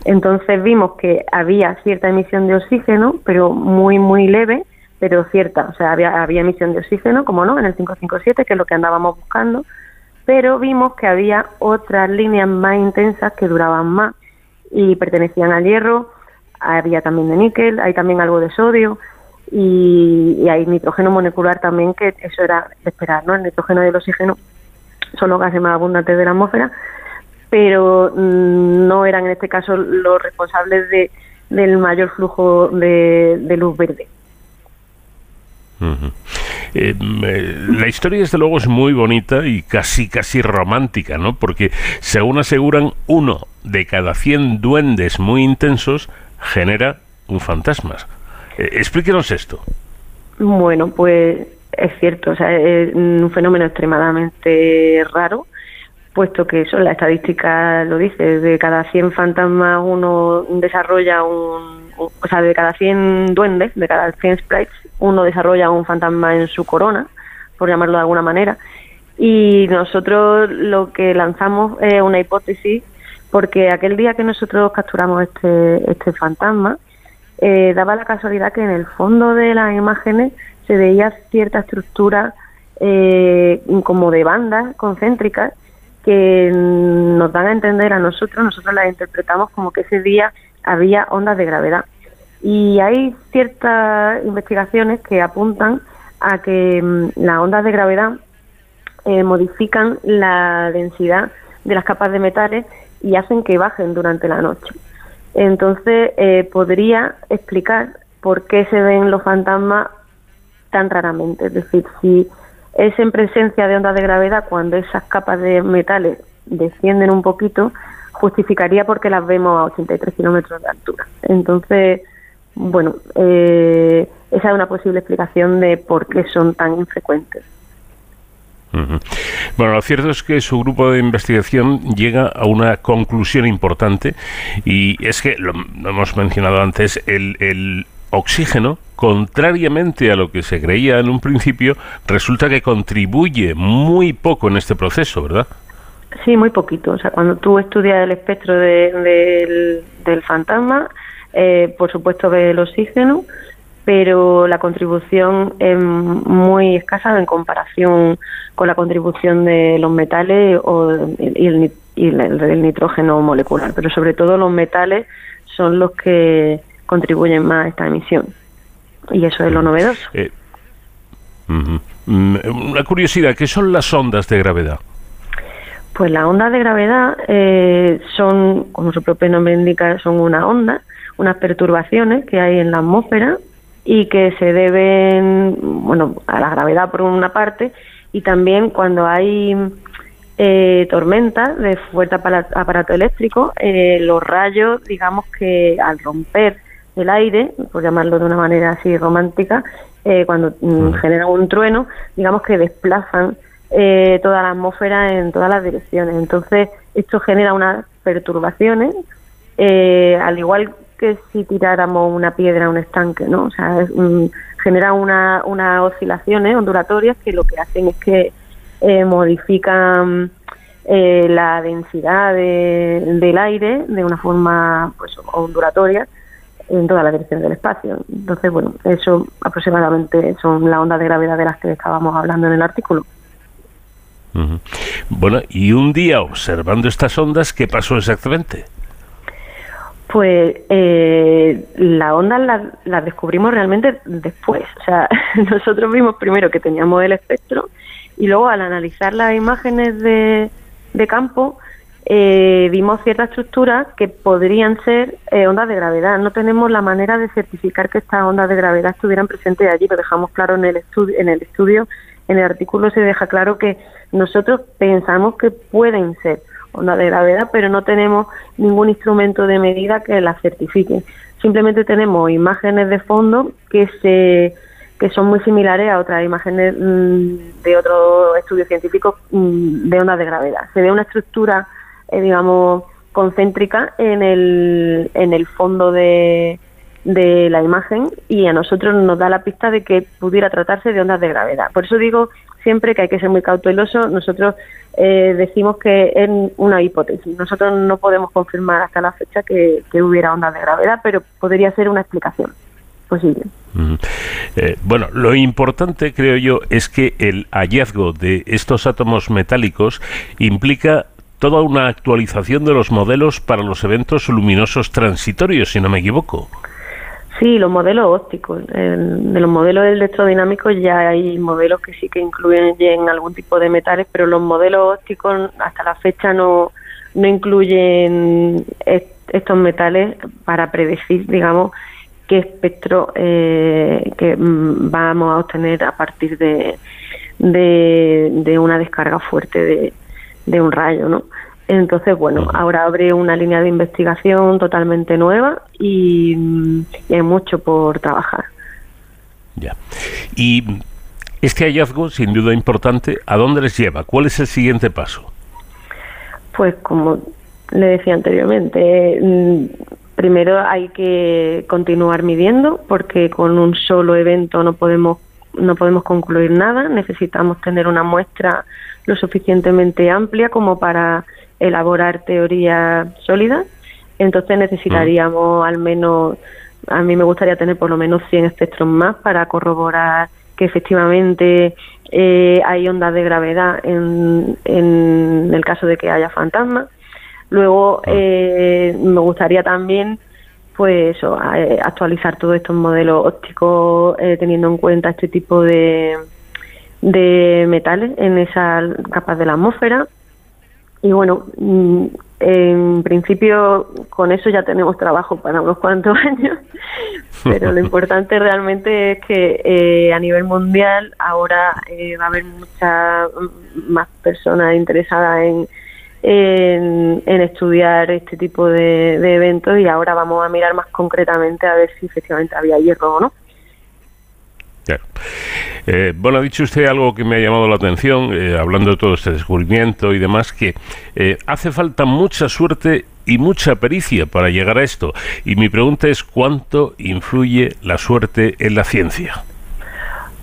Entonces vimos que había cierta emisión de oxígeno, pero muy, muy leve, pero cierta. O sea, había, había emisión de oxígeno, como no, en el 557, que es lo que andábamos buscando, pero vimos que había otras líneas más intensas que duraban más y pertenecían al hierro, había también de níquel, hay también algo de sodio y, y hay nitrógeno molecular también, que eso era de esperar, ¿no? El nitrógeno y el oxígeno son los gases más abundantes de la atmósfera, pero mm, no eran en este caso los responsables de, del mayor flujo de, de luz verde. Eh, mm, eh, la historia, desde luego, es muy bonita y casi, casi romántica, ¿no? Porque, según aseguran, uno de cada 100 duendes muy intensos genera un fantasma. Eh, explíquenos esto. Bueno, pues es cierto, o sea, es un fenómeno extremadamente raro, puesto que eso, la estadística lo dice, de cada 100 fantasmas uno desarrolla un, o sea, de cada 100 duendes, de cada 100 sprites, uno desarrolla un fantasma en su corona, por llamarlo de alguna manera. Y nosotros lo que lanzamos es una hipótesis, porque aquel día que nosotros capturamos este, este fantasma, eh, daba la casualidad que en el fondo de las imágenes se veía cierta estructura eh, como de bandas concéntricas que nos dan a entender a nosotros, nosotros las interpretamos como que ese día había ondas de gravedad. Y hay ciertas investigaciones que apuntan a que mm, las ondas de gravedad eh, modifican la densidad de las capas de metales y hacen que bajen durante la noche. Entonces, eh, podría explicar por qué se ven los fantasmas tan raramente. Es decir, si es en presencia de ondas de gravedad cuando esas capas de metales descienden un poquito, justificaría porque las vemos a 83 kilómetros de altura. Entonces, bueno, eh, esa es una posible explicación de por qué son tan infrecuentes. Bueno, lo cierto es que su grupo de investigación llega a una conclusión importante y es que, lo, lo hemos mencionado antes, el, el oxígeno, contrariamente a lo que se creía en un principio, resulta que contribuye muy poco en este proceso, ¿verdad? Sí, muy poquito. O sea, cuando tú estudias el espectro de- del, del fantasma, eh, por supuesto ves el oxígeno, pero la contribución es muy escasa en comparación con la contribución de los metales o, y, el, y el nitrógeno molecular. Pero sobre todo los metales son los que contribuyen más a esta emisión. Y eso es lo novedoso. Eh. Mm, Una curiosidad, ¿qué son las ondas de gravedad? Pues las ondas de gravedad eh, son, como su propio nombre indica, son una onda, unas perturbaciones que hay en la atmósfera y que se deben, bueno, a la gravedad por una parte y también cuando hay eh, tormentas de fuerte apara- aparato eléctrico, eh, los rayos, digamos que al romper el aire, por llamarlo de una manera así romántica, eh, cuando mm, generan un trueno, digamos que desplazan eh, toda la atmósfera en todas las direcciones. Entonces, esto genera unas perturbaciones, eh, al igual que si tiráramos una piedra a un estanque, ¿no? O sea, es, mm, genera una- unas oscilaciones ondulatorias que lo que hacen es que eh, modifican eh, la densidad de- del aire de una forma pues ondulatoria en todas las direcciones del espacio. Entonces, bueno, eso aproximadamente son las ondas de gravedad de las que estábamos hablando en el artículo. Bueno, y un día observando estas ondas, ¿qué pasó exactamente? Pues eh, las ondas las, las descubrimos realmente después. O sea, *laughs* nosotros vimos primero que teníamos el espectro y luego al analizar las imágenes de, de campo eh, vimos ciertas estructuras que podrían ser eh, ondas de gravedad. No tenemos la manera de certificar que estas ondas de gravedad estuvieran presentes allí, lo dejamos claro en el, estudio, en el estudio, en el artículo se deja claro que nosotros pensamos que pueden ser ondas de gravedad, pero no tenemos ningún instrumento de medida que las certifique. Simplemente tenemos imágenes de fondo que se que son muy similares a otras imágenes mm, de otros estudios científicos mm, de ondas de gravedad. Se ve una estructura, eh, digamos, concéntrica en el, en el fondo de, de la imagen y a nosotros nos da la pista de que pudiera tratarse de ondas de gravedad. Por eso digo siempre que hay que ser muy cauteloso. Nosotros eh, decimos que es una hipótesis. Nosotros no podemos confirmar hasta la fecha que, que hubiera ondas de gravedad, pero podría ser una explicación posible. Eh, bueno, lo importante, creo yo, es que el hallazgo de estos átomos metálicos implica toda una actualización de los modelos para los eventos luminosos transitorios, si no me equivoco. Sí, los modelos ópticos. De los modelos electrodinámicos ya hay modelos que sí que incluyen algún tipo de metales, pero los modelos ópticos hasta la fecha no, no incluyen est- estos metales para predecir, digamos, qué espectro eh, que mm, vamos a obtener a partir de, de una descarga fuerte de, de un rayo, ¿no? Entonces, bueno, ahora abre una línea de investigación totalmente nueva y, y hay mucho por trabajar. Ya. Y este hallazgo, sin duda importante, ¿a dónde les lleva? ¿Cuál es el siguiente paso? Pues como le decía anteriormente, mm, primero hay que continuar midiendo porque con un solo evento no podemos no podemos concluir nada, necesitamos tener una muestra lo suficientemente amplia como para elaborar teorías sólidas. Entonces necesitaríamos al menos, a mí me gustaría tener por lo menos 100 espectros más para corroborar que efectivamente eh, hay ondas de gravedad en, en el caso de que haya fantasmas. Luego eh, me gustaría también pues eso, eh, actualizar todos estos modelos ópticos eh, teniendo en cuenta este tipo de, de metales en esas capas de la atmósfera. Y bueno, mm, en principio con eso ya tenemos trabajo para unos cuantos *laughs* años, pero lo importante realmente es que eh, a nivel mundial ahora eh, va a haber muchas mm, más personas interesadas en, en, estudiar este tipo de eventos y ahora vamos a mirar más concretamente a ver si efectivamente había hierro o no. Claro. Eh, bueno, ha dicho usted algo que me ha llamado la atención, eh, hablando de todo este descubrimiento y demás, que eh, hace falta mucha suerte y mucha pericia para llegar a esto. Y mi pregunta es, ¿cuánto influye la suerte en la ciencia?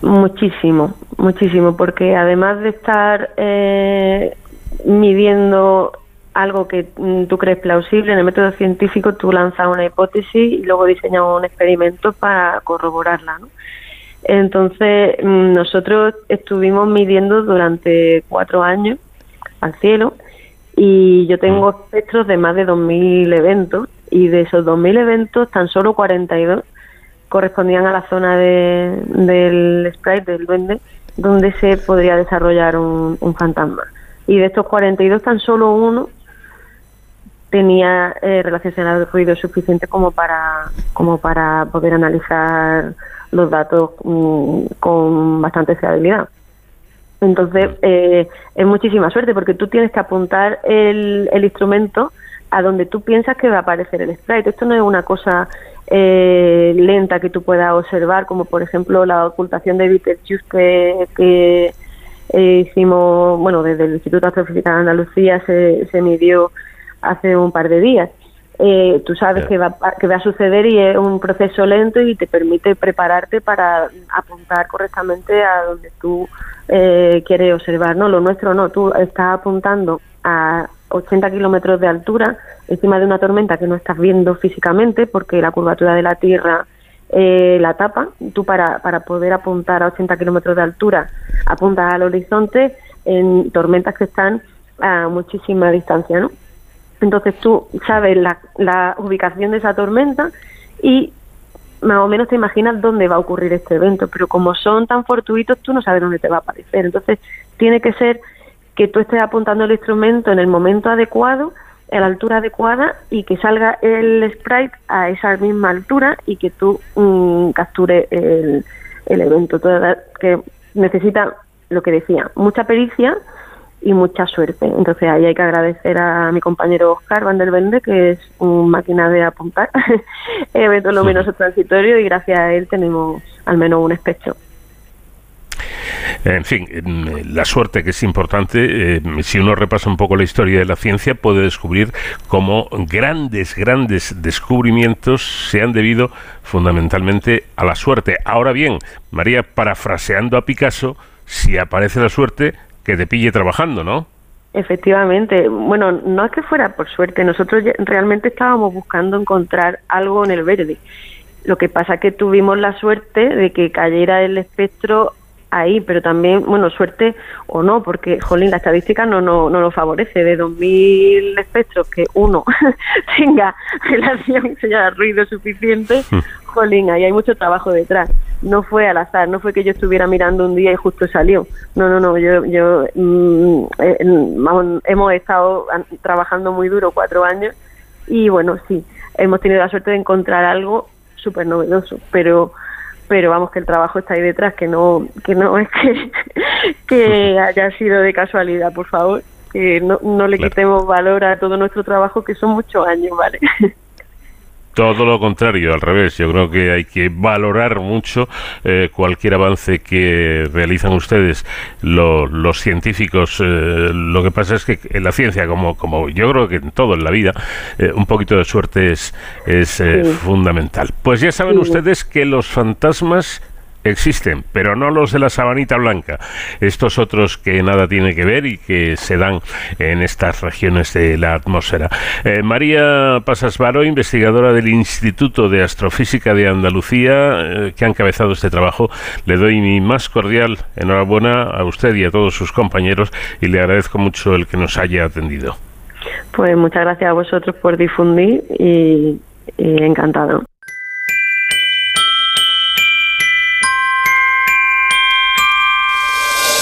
Muchísimo, muchísimo, porque además de estar eh, midiendo algo que mm, tú crees plausible en el método científico, tú lanzas una hipótesis y luego diseñas un experimento para corroborarla. ¿no? Entonces, mm, nosotros estuvimos midiendo durante cuatro años al cielo y yo tengo espectros de más de 2.000 eventos y de esos 2.000 eventos tan solo 42 correspondían a la zona de, del sprite, del duende, donde se podría desarrollar un, un fantasma. Y de estos 42, tan solo uno tenía eh, relacionado ruido suficiente como para, como para poder analizar los datos mm, con bastante fiabilidad. Entonces, eh, es muchísima suerte porque tú tienes que apuntar el, el instrumento a donde tú piensas que va a aparecer el sprite. Esto no es una cosa eh, lenta que tú puedas observar, como por ejemplo la ocultación de Betelgeuse que, que eh, hicimos, bueno, desde el Instituto Astrofísica de Andalucía se, se midió hace un par de días. Eh, tú sabes que, va, que va a suceder y es un proceso lento y te permite prepararte para apuntar correctamente a donde tú eh, quieres observar. No, lo nuestro no, tú estás apuntando a 80 kilómetros de altura encima de una tormenta que no estás viendo físicamente porque la curvatura de la Tierra eh, la tapa. Tú para, para poder apuntar a 80 kilómetros de altura apuntas al horizonte en tormentas que están a muchísima distancia, ¿no? Entonces tú sabes la, la ubicación de esa tormenta y más o menos te imaginas dónde va a ocurrir este evento, pero como son tan fortuitos, tú no sabes dónde te va a aparecer. Entonces tiene que ser que tú estés apuntando el instrumento en el momento adecuado, a la altura adecuada y que salga el sprite a esa misma altura y que tú mm, capture el, el evento. Toda- que necesita, lo que decía, mucha pericia y mucha suerte. Entonces ahí hay que agradecer a mi compañero Oscar Van der Vende, que es un máquina de apuntar *laughs* eventos luminosos transitorios y gracias a él tenemos al menos un especho. En fin, em, la suerte que es importante, eh, si uno repasa un poco la historia de la ciencia, puede descubrir cómo grandes, grandes descubrimientos se han debido fundamentalmente a la suerte. Ahora bien, María, parafraseando a Picasso, si aparece la suerte, que te pille trabajando, ¿no? Efectivamente, bueno, no es que fuera por suerte, nosotros realmente estábamos buscando encontrar algo en el verde. Lo que pasa es que tuvimos la suerte de que cayera el espectro ahí, pero también, bueno, suerte o no, porque, jolín, la estadística no, no, no nos favorece. De 2.000 espectros, que uno *laughs* tenga relación, señala ruido suficiente, jolín, ahí hay mucho trabajo detrás. No fue al azar, no fue que yo estuviera mirando un día y justo salió. No, no, no, yo, yo mm, eh, vamos, hemos estado an- trabajando muy duro cuatro años y bueno, sí, hemos tenido la suerte de encontrar algo súper novedoso, pero pero vamos que el trabajo está ahí detrás, que no que no es que, *laughs* que haya sido de casualidad, por favor, que no, no le Claro. quitemos valor a todo nuestro trabajo, que son muchos años, ¿vale? *laughs* Todo lo contrario, al revés. Yo creo que hay que valorar mucho eh, cualquier avance que realizan ustedes, lo- los científicos. eh, lo que pasa es que en la ciencia, como, como yo creo que en todo en la vida, eh, un poquito de suerte es, es Sí. fundamental. Pues ya saben Sí. ustedes que los fantasmas existen, pero no los de la sabanita blanca. Estos otros que nada tiene que ver y que se dan en estas regiones de la atmósfera. Eh, María Pasasvaro, investigadora del Instituto de Astrofísica de Andalucía, eh, que ha encabezado este trabajo, le doy mi más cordial enhorabuena a usted y a todos sus compañeros y le agradezco mucho el que nos haya atendido. Pues muchas gracias a vosotros por difundir y, y encantado.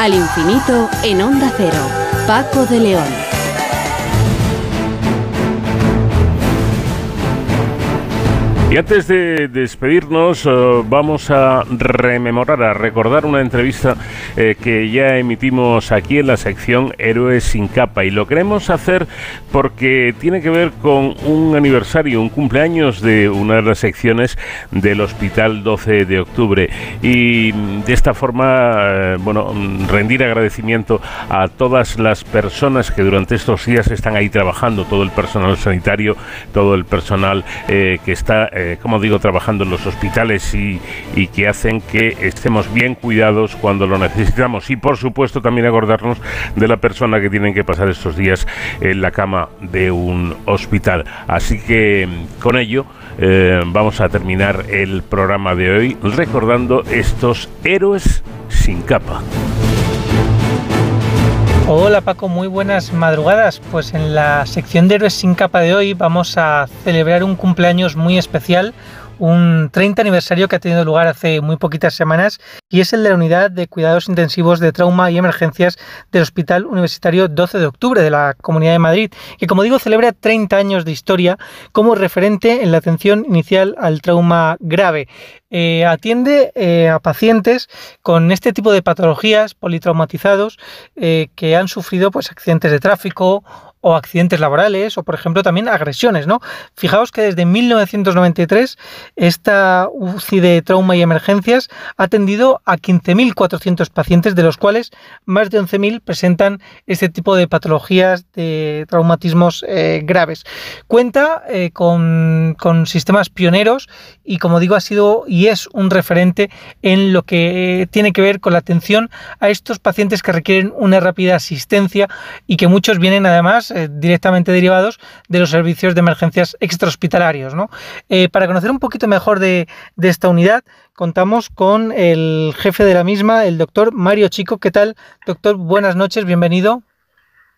Al infinito en Onda Cero. Paco de León. Y antes de despedirnos, eh, vamos a rememorar, a recordar una entrevista eh, que ya emitimos aquí en la sección Héroes sin capa. Y lo queremos hacer porque tiene que ver con un aniversario, un cumpleaños de una de las secciones del Hospital 12 de Octubre. Y de esta forma, eh, bueno, rendir agradecimiento a todas las personas que durante estos días están ahí trabajando, todo el personal sanitario, todo el personal eh, que está, eh, como digo, trabajando en los hospitales y, y que hacen que estemos bien cuidados cuando lo necesitamos. Y por supuesto también acordarnos de la persona que tienen que pasar estos días en la cama de un hospital. Así que mm, con ello eh, vamos a terminar el programa de hoy recordando estos héroes sin capa. Hola Paco, muy buenas madrugadas. Pues en la sección de Héroes sin capa de hoy vamos a celebrar un cumpleaños muy especial, un 30 aniversario que ha tenido lugar hace muy poquitas semanas y es el de la unidad de cuidados intensivos de trauma y emergencias del Hospital Universitario 12 de Octubre de la Comunidad de Madrid, que como digo celebra 30 años de historia como referente en la atención inicial al trauma grave. Eh, atiende eh, a pacientes con este tipo de patologías politraumatizados eh, que han sufrido pues accidentes de tráfico o accidentes laborales o por ejemplo también agresiones, ¿no? Fijaos que desde 1993 esta UCI de trauma y emergencias ha atendido a 15.400 pacientes de los cuales más de 11.000 presentan este tipo de patologías de traumatismos eh, graves. Cuenta eh, con, con sistemas pioneros y como digo ha sido y es un referente en lo que eh, tiene que ver con la atención a estos pacientes que requieren una rápida asistencia y que muchos vienen además eh, directamente derivados de los servicios de emergencias extrahospitalarios. ¿no? Eh, para conocer un poquito mejor de, de esta unidad, contamos con el jefe de la misma, el doctor Mario Chico. ¿Qué tal, doctor? Buenas noches, bienvenido.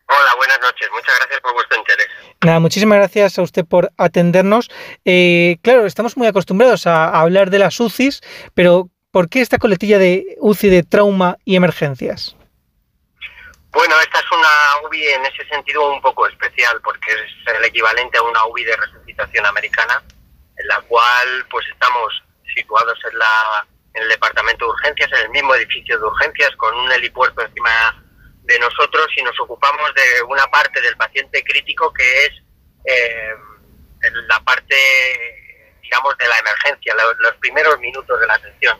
Hola, buenas noches. Muchas gracias por vuestro interés. Nada, muchísimas gracias a usted por atendernos. Eh, claro, estamos muy acostumbrados a, a hablar de las UCIs, pero ¿por qué esta coletilla de UCI de trauma y emergencias? Bueno, esta es una UBI en ese sentido un poco especial porque es el equivalente a una UBI de resucitación americana, en la cual pues estamos situados en, la, en el departamento de urgencias, en el mismo edificio de urgencias, con un helipuerto encima de nosotros y nos ocupamos de una parte del paciente crítico que es eh, la parte, digamos, de la emergencia, lo- los primeros minutos de la atención.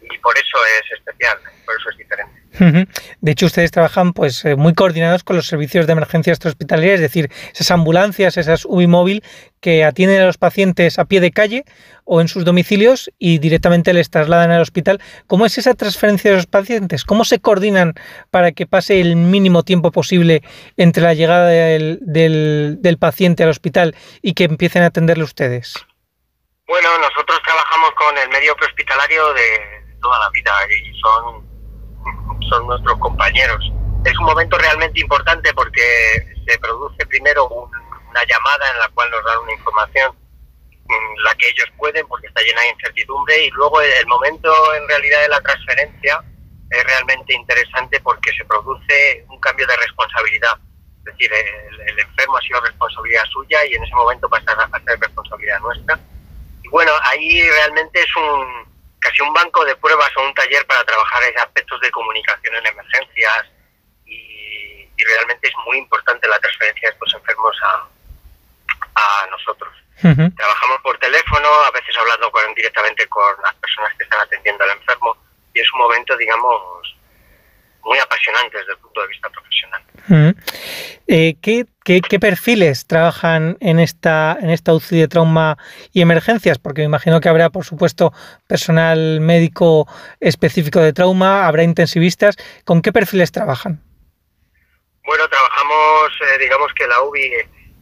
Y por eso es especial, por eso es diferente. De hecho, ustedes trabajan pues eh, muy coordinados con los servicios de emergencia extrahospitalaria, es decir, esas ambulancias, esas UBI que atienden a los pacientes a pie de calle o en sus domicilios y directamente les trasladan al hospital. ¿Cómo es esa transferencia de los pacientes? ¿Cómo se coordinan para que pase el mínimo tiempo posible entre la llegada del, del- del paciente al hospital y que empiecen a atenderle ustedes? Bueno, nosotros trabajamos con el medio prehospitalario de toda la vida y son, son nuestros compañeros. Es un momento realmente importante porque se produce primero un- una llamada en la cual nos dan una información, mm, la que ellos pueden porque está llena de incertidumbre y luego el momento en realidad de la transferencia es realmente interesante porque se produce un cambio de responsabilidad. Es decir, el, el enfermo ha sido responsabilidad suya y en ese momento pasa a ser responsabilidad nuestra. Y bueno, ahí realmente es un casi un banco de pruebas o un taller para trabajar en aspectos de comunicación en emergencias y, y realmente es muy importante la transferencia de estos enfermos a, a nosotros. Trabajamos por teléfono, a veces hablando con, directamente con las personas que están atendiendo al enfermo y es un momento, digamos, muy apasionante desde el punto de vista profesional. Ujú. Eh, ¿qué, qué, qué perfiles trabajan en esta, en esta UCI de trauma y emergencias? Porque me imagino que habrá, por supuesto, personal médico específico de trauma, habrá intensivistas. ¿Con qué perfiles trabajan? Bueno, trabajamos, eh, digamos que la UBI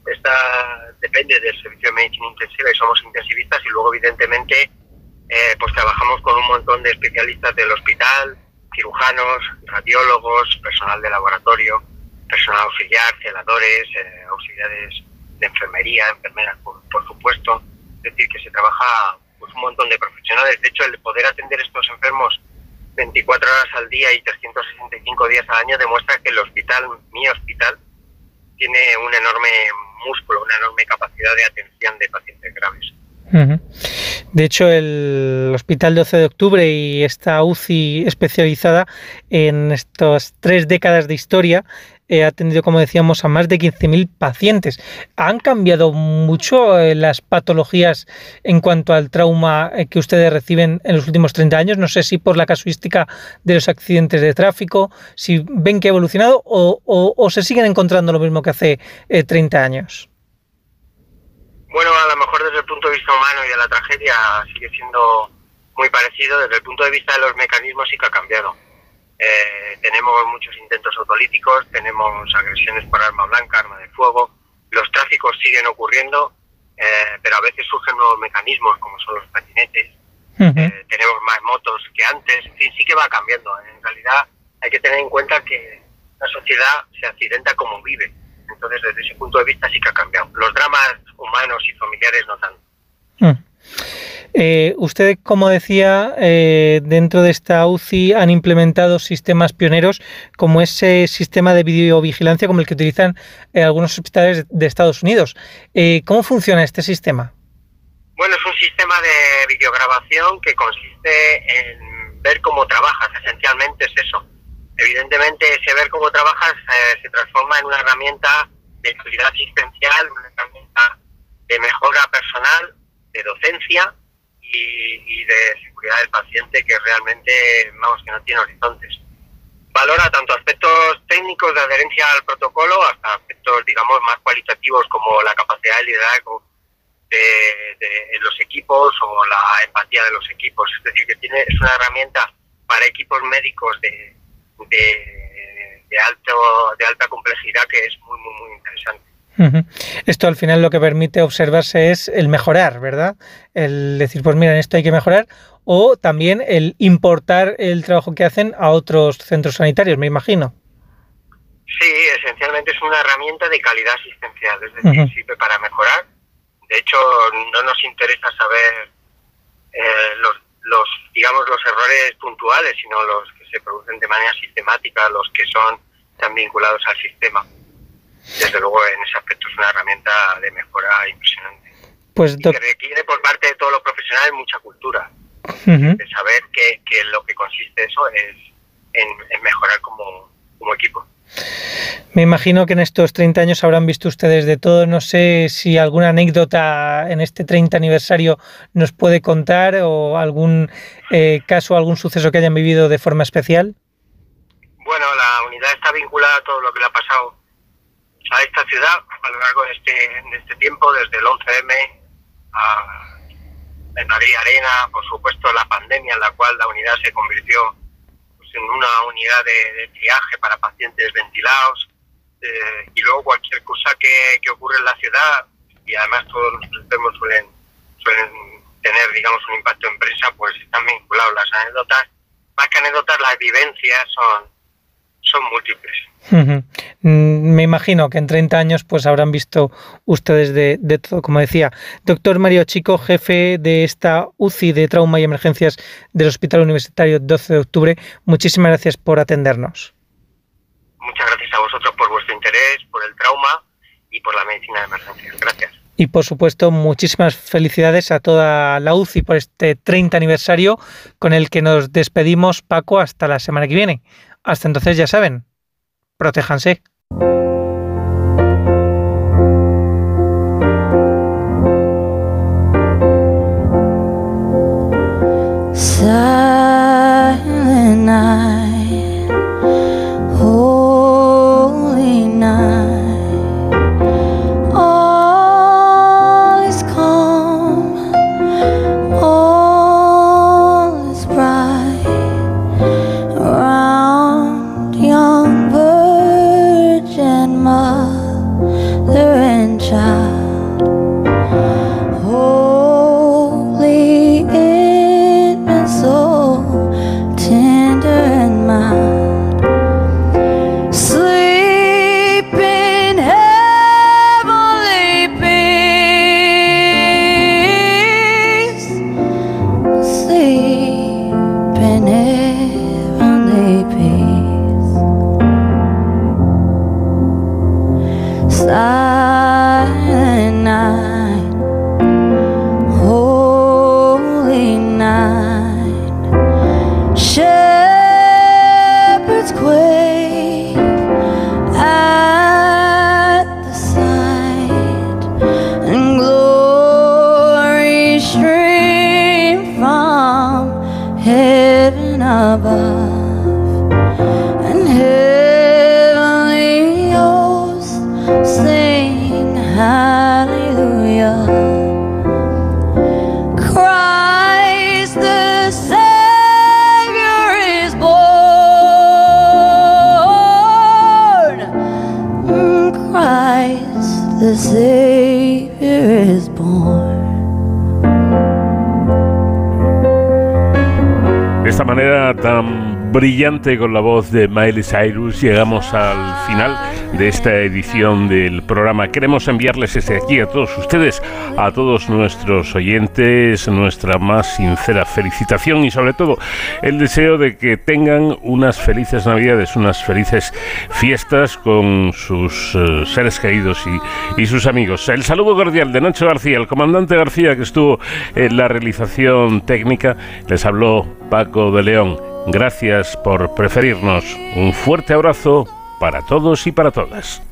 está, depende del servicio de medicina intensiva y somos intensivistas y luego evidentemente eh, pues trabajamos con un montón de especialistas del hospital, cirujanos, radiólogos, personal de laboratorio, personal auxiliar, celadores, eh, auxiliares de enfermería, enfermeras por, supuesto. Es decir, que se trabaja pues, un montón de profesionales. De hecho, el poder atender estos enfermos 24 horas al día y 365 días al año demuestra que el hospital, mi hospital, tiene un enorme músculo, una enorme capacidad de atención de pacientes graves. De hecho, el Hospital 12 de Octubre y esta UCI especializada en estas tres décadas de historia eh, ha atendido, como decíamos, a más de 15.000 pacientes. ¿Han cambiado mucho eh, las patologías en cuanto al trauma eh, que ustedes reciben en los últimos 30 años? No sé si por la casuística de los accidentes de tráfico, si ven que ha evolucionado o, se siguen encontrando lo mismo que hace eh, 30 años. Bueno, a lo mejor desde el punto de vista humano y de la tragedia sigue siendo muy parecido. Desde el punto de vista de los mecanismos sí que ha cambiado. Eh, tenemos muchos intentos autolíticos, tenemos agresiones por arma blanca, arma de fuego. Los tráficos siguen ocurriendo, eh, pero a veces surgen nuevos mecanismos como son los patinetes. Eh, tenemos más motos que antes. En fin, sí que va cambiando. En realidad hay que tener en cuenta que la sociedad se accidenta como vive. Entonces, desde ese punto de vista sí que ha cambiado. Los dramas humanos y familiares no tanto. Eh, usted, como decía, eh, dentro de esta UCI han implementado sistemas pioneros como ese sistema de videovigilancia como el que utilizan eh, algunos hospitales de Estados Unidos. Eh, ¿Cómo funciona este sistema? Bueno, es un sistema de videograbación que consiste en ver cómo trabajas. Esencialmente es eso. Evidentemente, ese ver cómo trabajas eh, se transforma en una herramienta de calidad asistencial, una herramienta de mejora personal, de docencia y, y de seguridad del paciente que realmente, vamos, que no tiene horizontes. Valora tanto aspectos técnicos de adherencia al protocolo hasta aspectos, digamos, más cualitativos como la capacidad de liderazgo de, de los equipos o la empatía de los equipos. Es decir, que tiene, es una herramienta para equipos médicos de, de, de alto, de alta complejidad que es muy, muy, muy interesante. Esto al final lo que permite observarse es el mejorar, ¿verdad? El decir, pues mira, en esto hay que mejorar, o también el importar el trabajo que hacen a otros centros sanitarios, me imagino. Sí, esencialmente es una herramienta de calidad asistencial, es decir, Ujú. sirve para mejorar. De hecho, no nos interesa saber eh, los, los, digamos, los errores puntuales, sino los se producen de manera sistemática, los que son tan vinculados al sistema. Desde luego, en ese aspecto es una herramienta de mejora impresionante. Pues Y que requiere por parte de todos los profesionales mucha cultura, de saber que, que lo que consiste eso es en, en mejorar como, como equipo. Me imagino que en estos 30 años habrán visto ustedes de todo. No sé si alguna anécdota en este 30 aniversario nos puede contar o algún eh, caso, algún suceso que hayan vivido de forma especial. Bueno, la unidad está vinculada a todo lo que le ha pasado a esta ciudad a lo largo de este, este tiempo, desde el 11M a Madrid Arena, por supuesto la pandemia en la cual la unidad se convirtió una unidad de, de triaje para pacientes ventilados eh, y luego cualquier cosa que, que ocurre en la ciudad y además todos los enfermos suelen, suelen tener digamos un impacto en prensa pues están vinculados las anécdotas más que anécdotas las vivencias son son múltiples. Mm, Me imagino que en 30 años pues habrán visto ustedes de, de todo, como decía. Doctor Mario Chico, jefe de esta UCI de Trauma y Emergencias del Hospital Universitario 12 de Octubre, muchísimas gracias por atendernos. muchas gracias a vosotros por vuestro interés por el trauma y por la medicina de emergencias gracias Y por supuesto, muchísimas felicidades a toda la UCI por este 30 aniversario con el que nos despedimos, Paco, hasta la semana que viene. Hasta entonces, ya saben, protéjanse. Brillante con la voz de Miley Cyrus llegamos al final de esta edición del programa. Queremos enviarles desde aquí a todos ustedes, a todos nuestros oyentes, nuestra más sincera felicitación y sobre todo el deseo de que tengan unas felices navidades, unas felices fiestas con sus eh, seres queridos y, y sus amigos. El saludo cordial de Nacho García, el comandante García que estuvo en la realización técnica, les habló Paco de León. Gracias por preferirnos. Un fuerte abrazo para todos y para todas.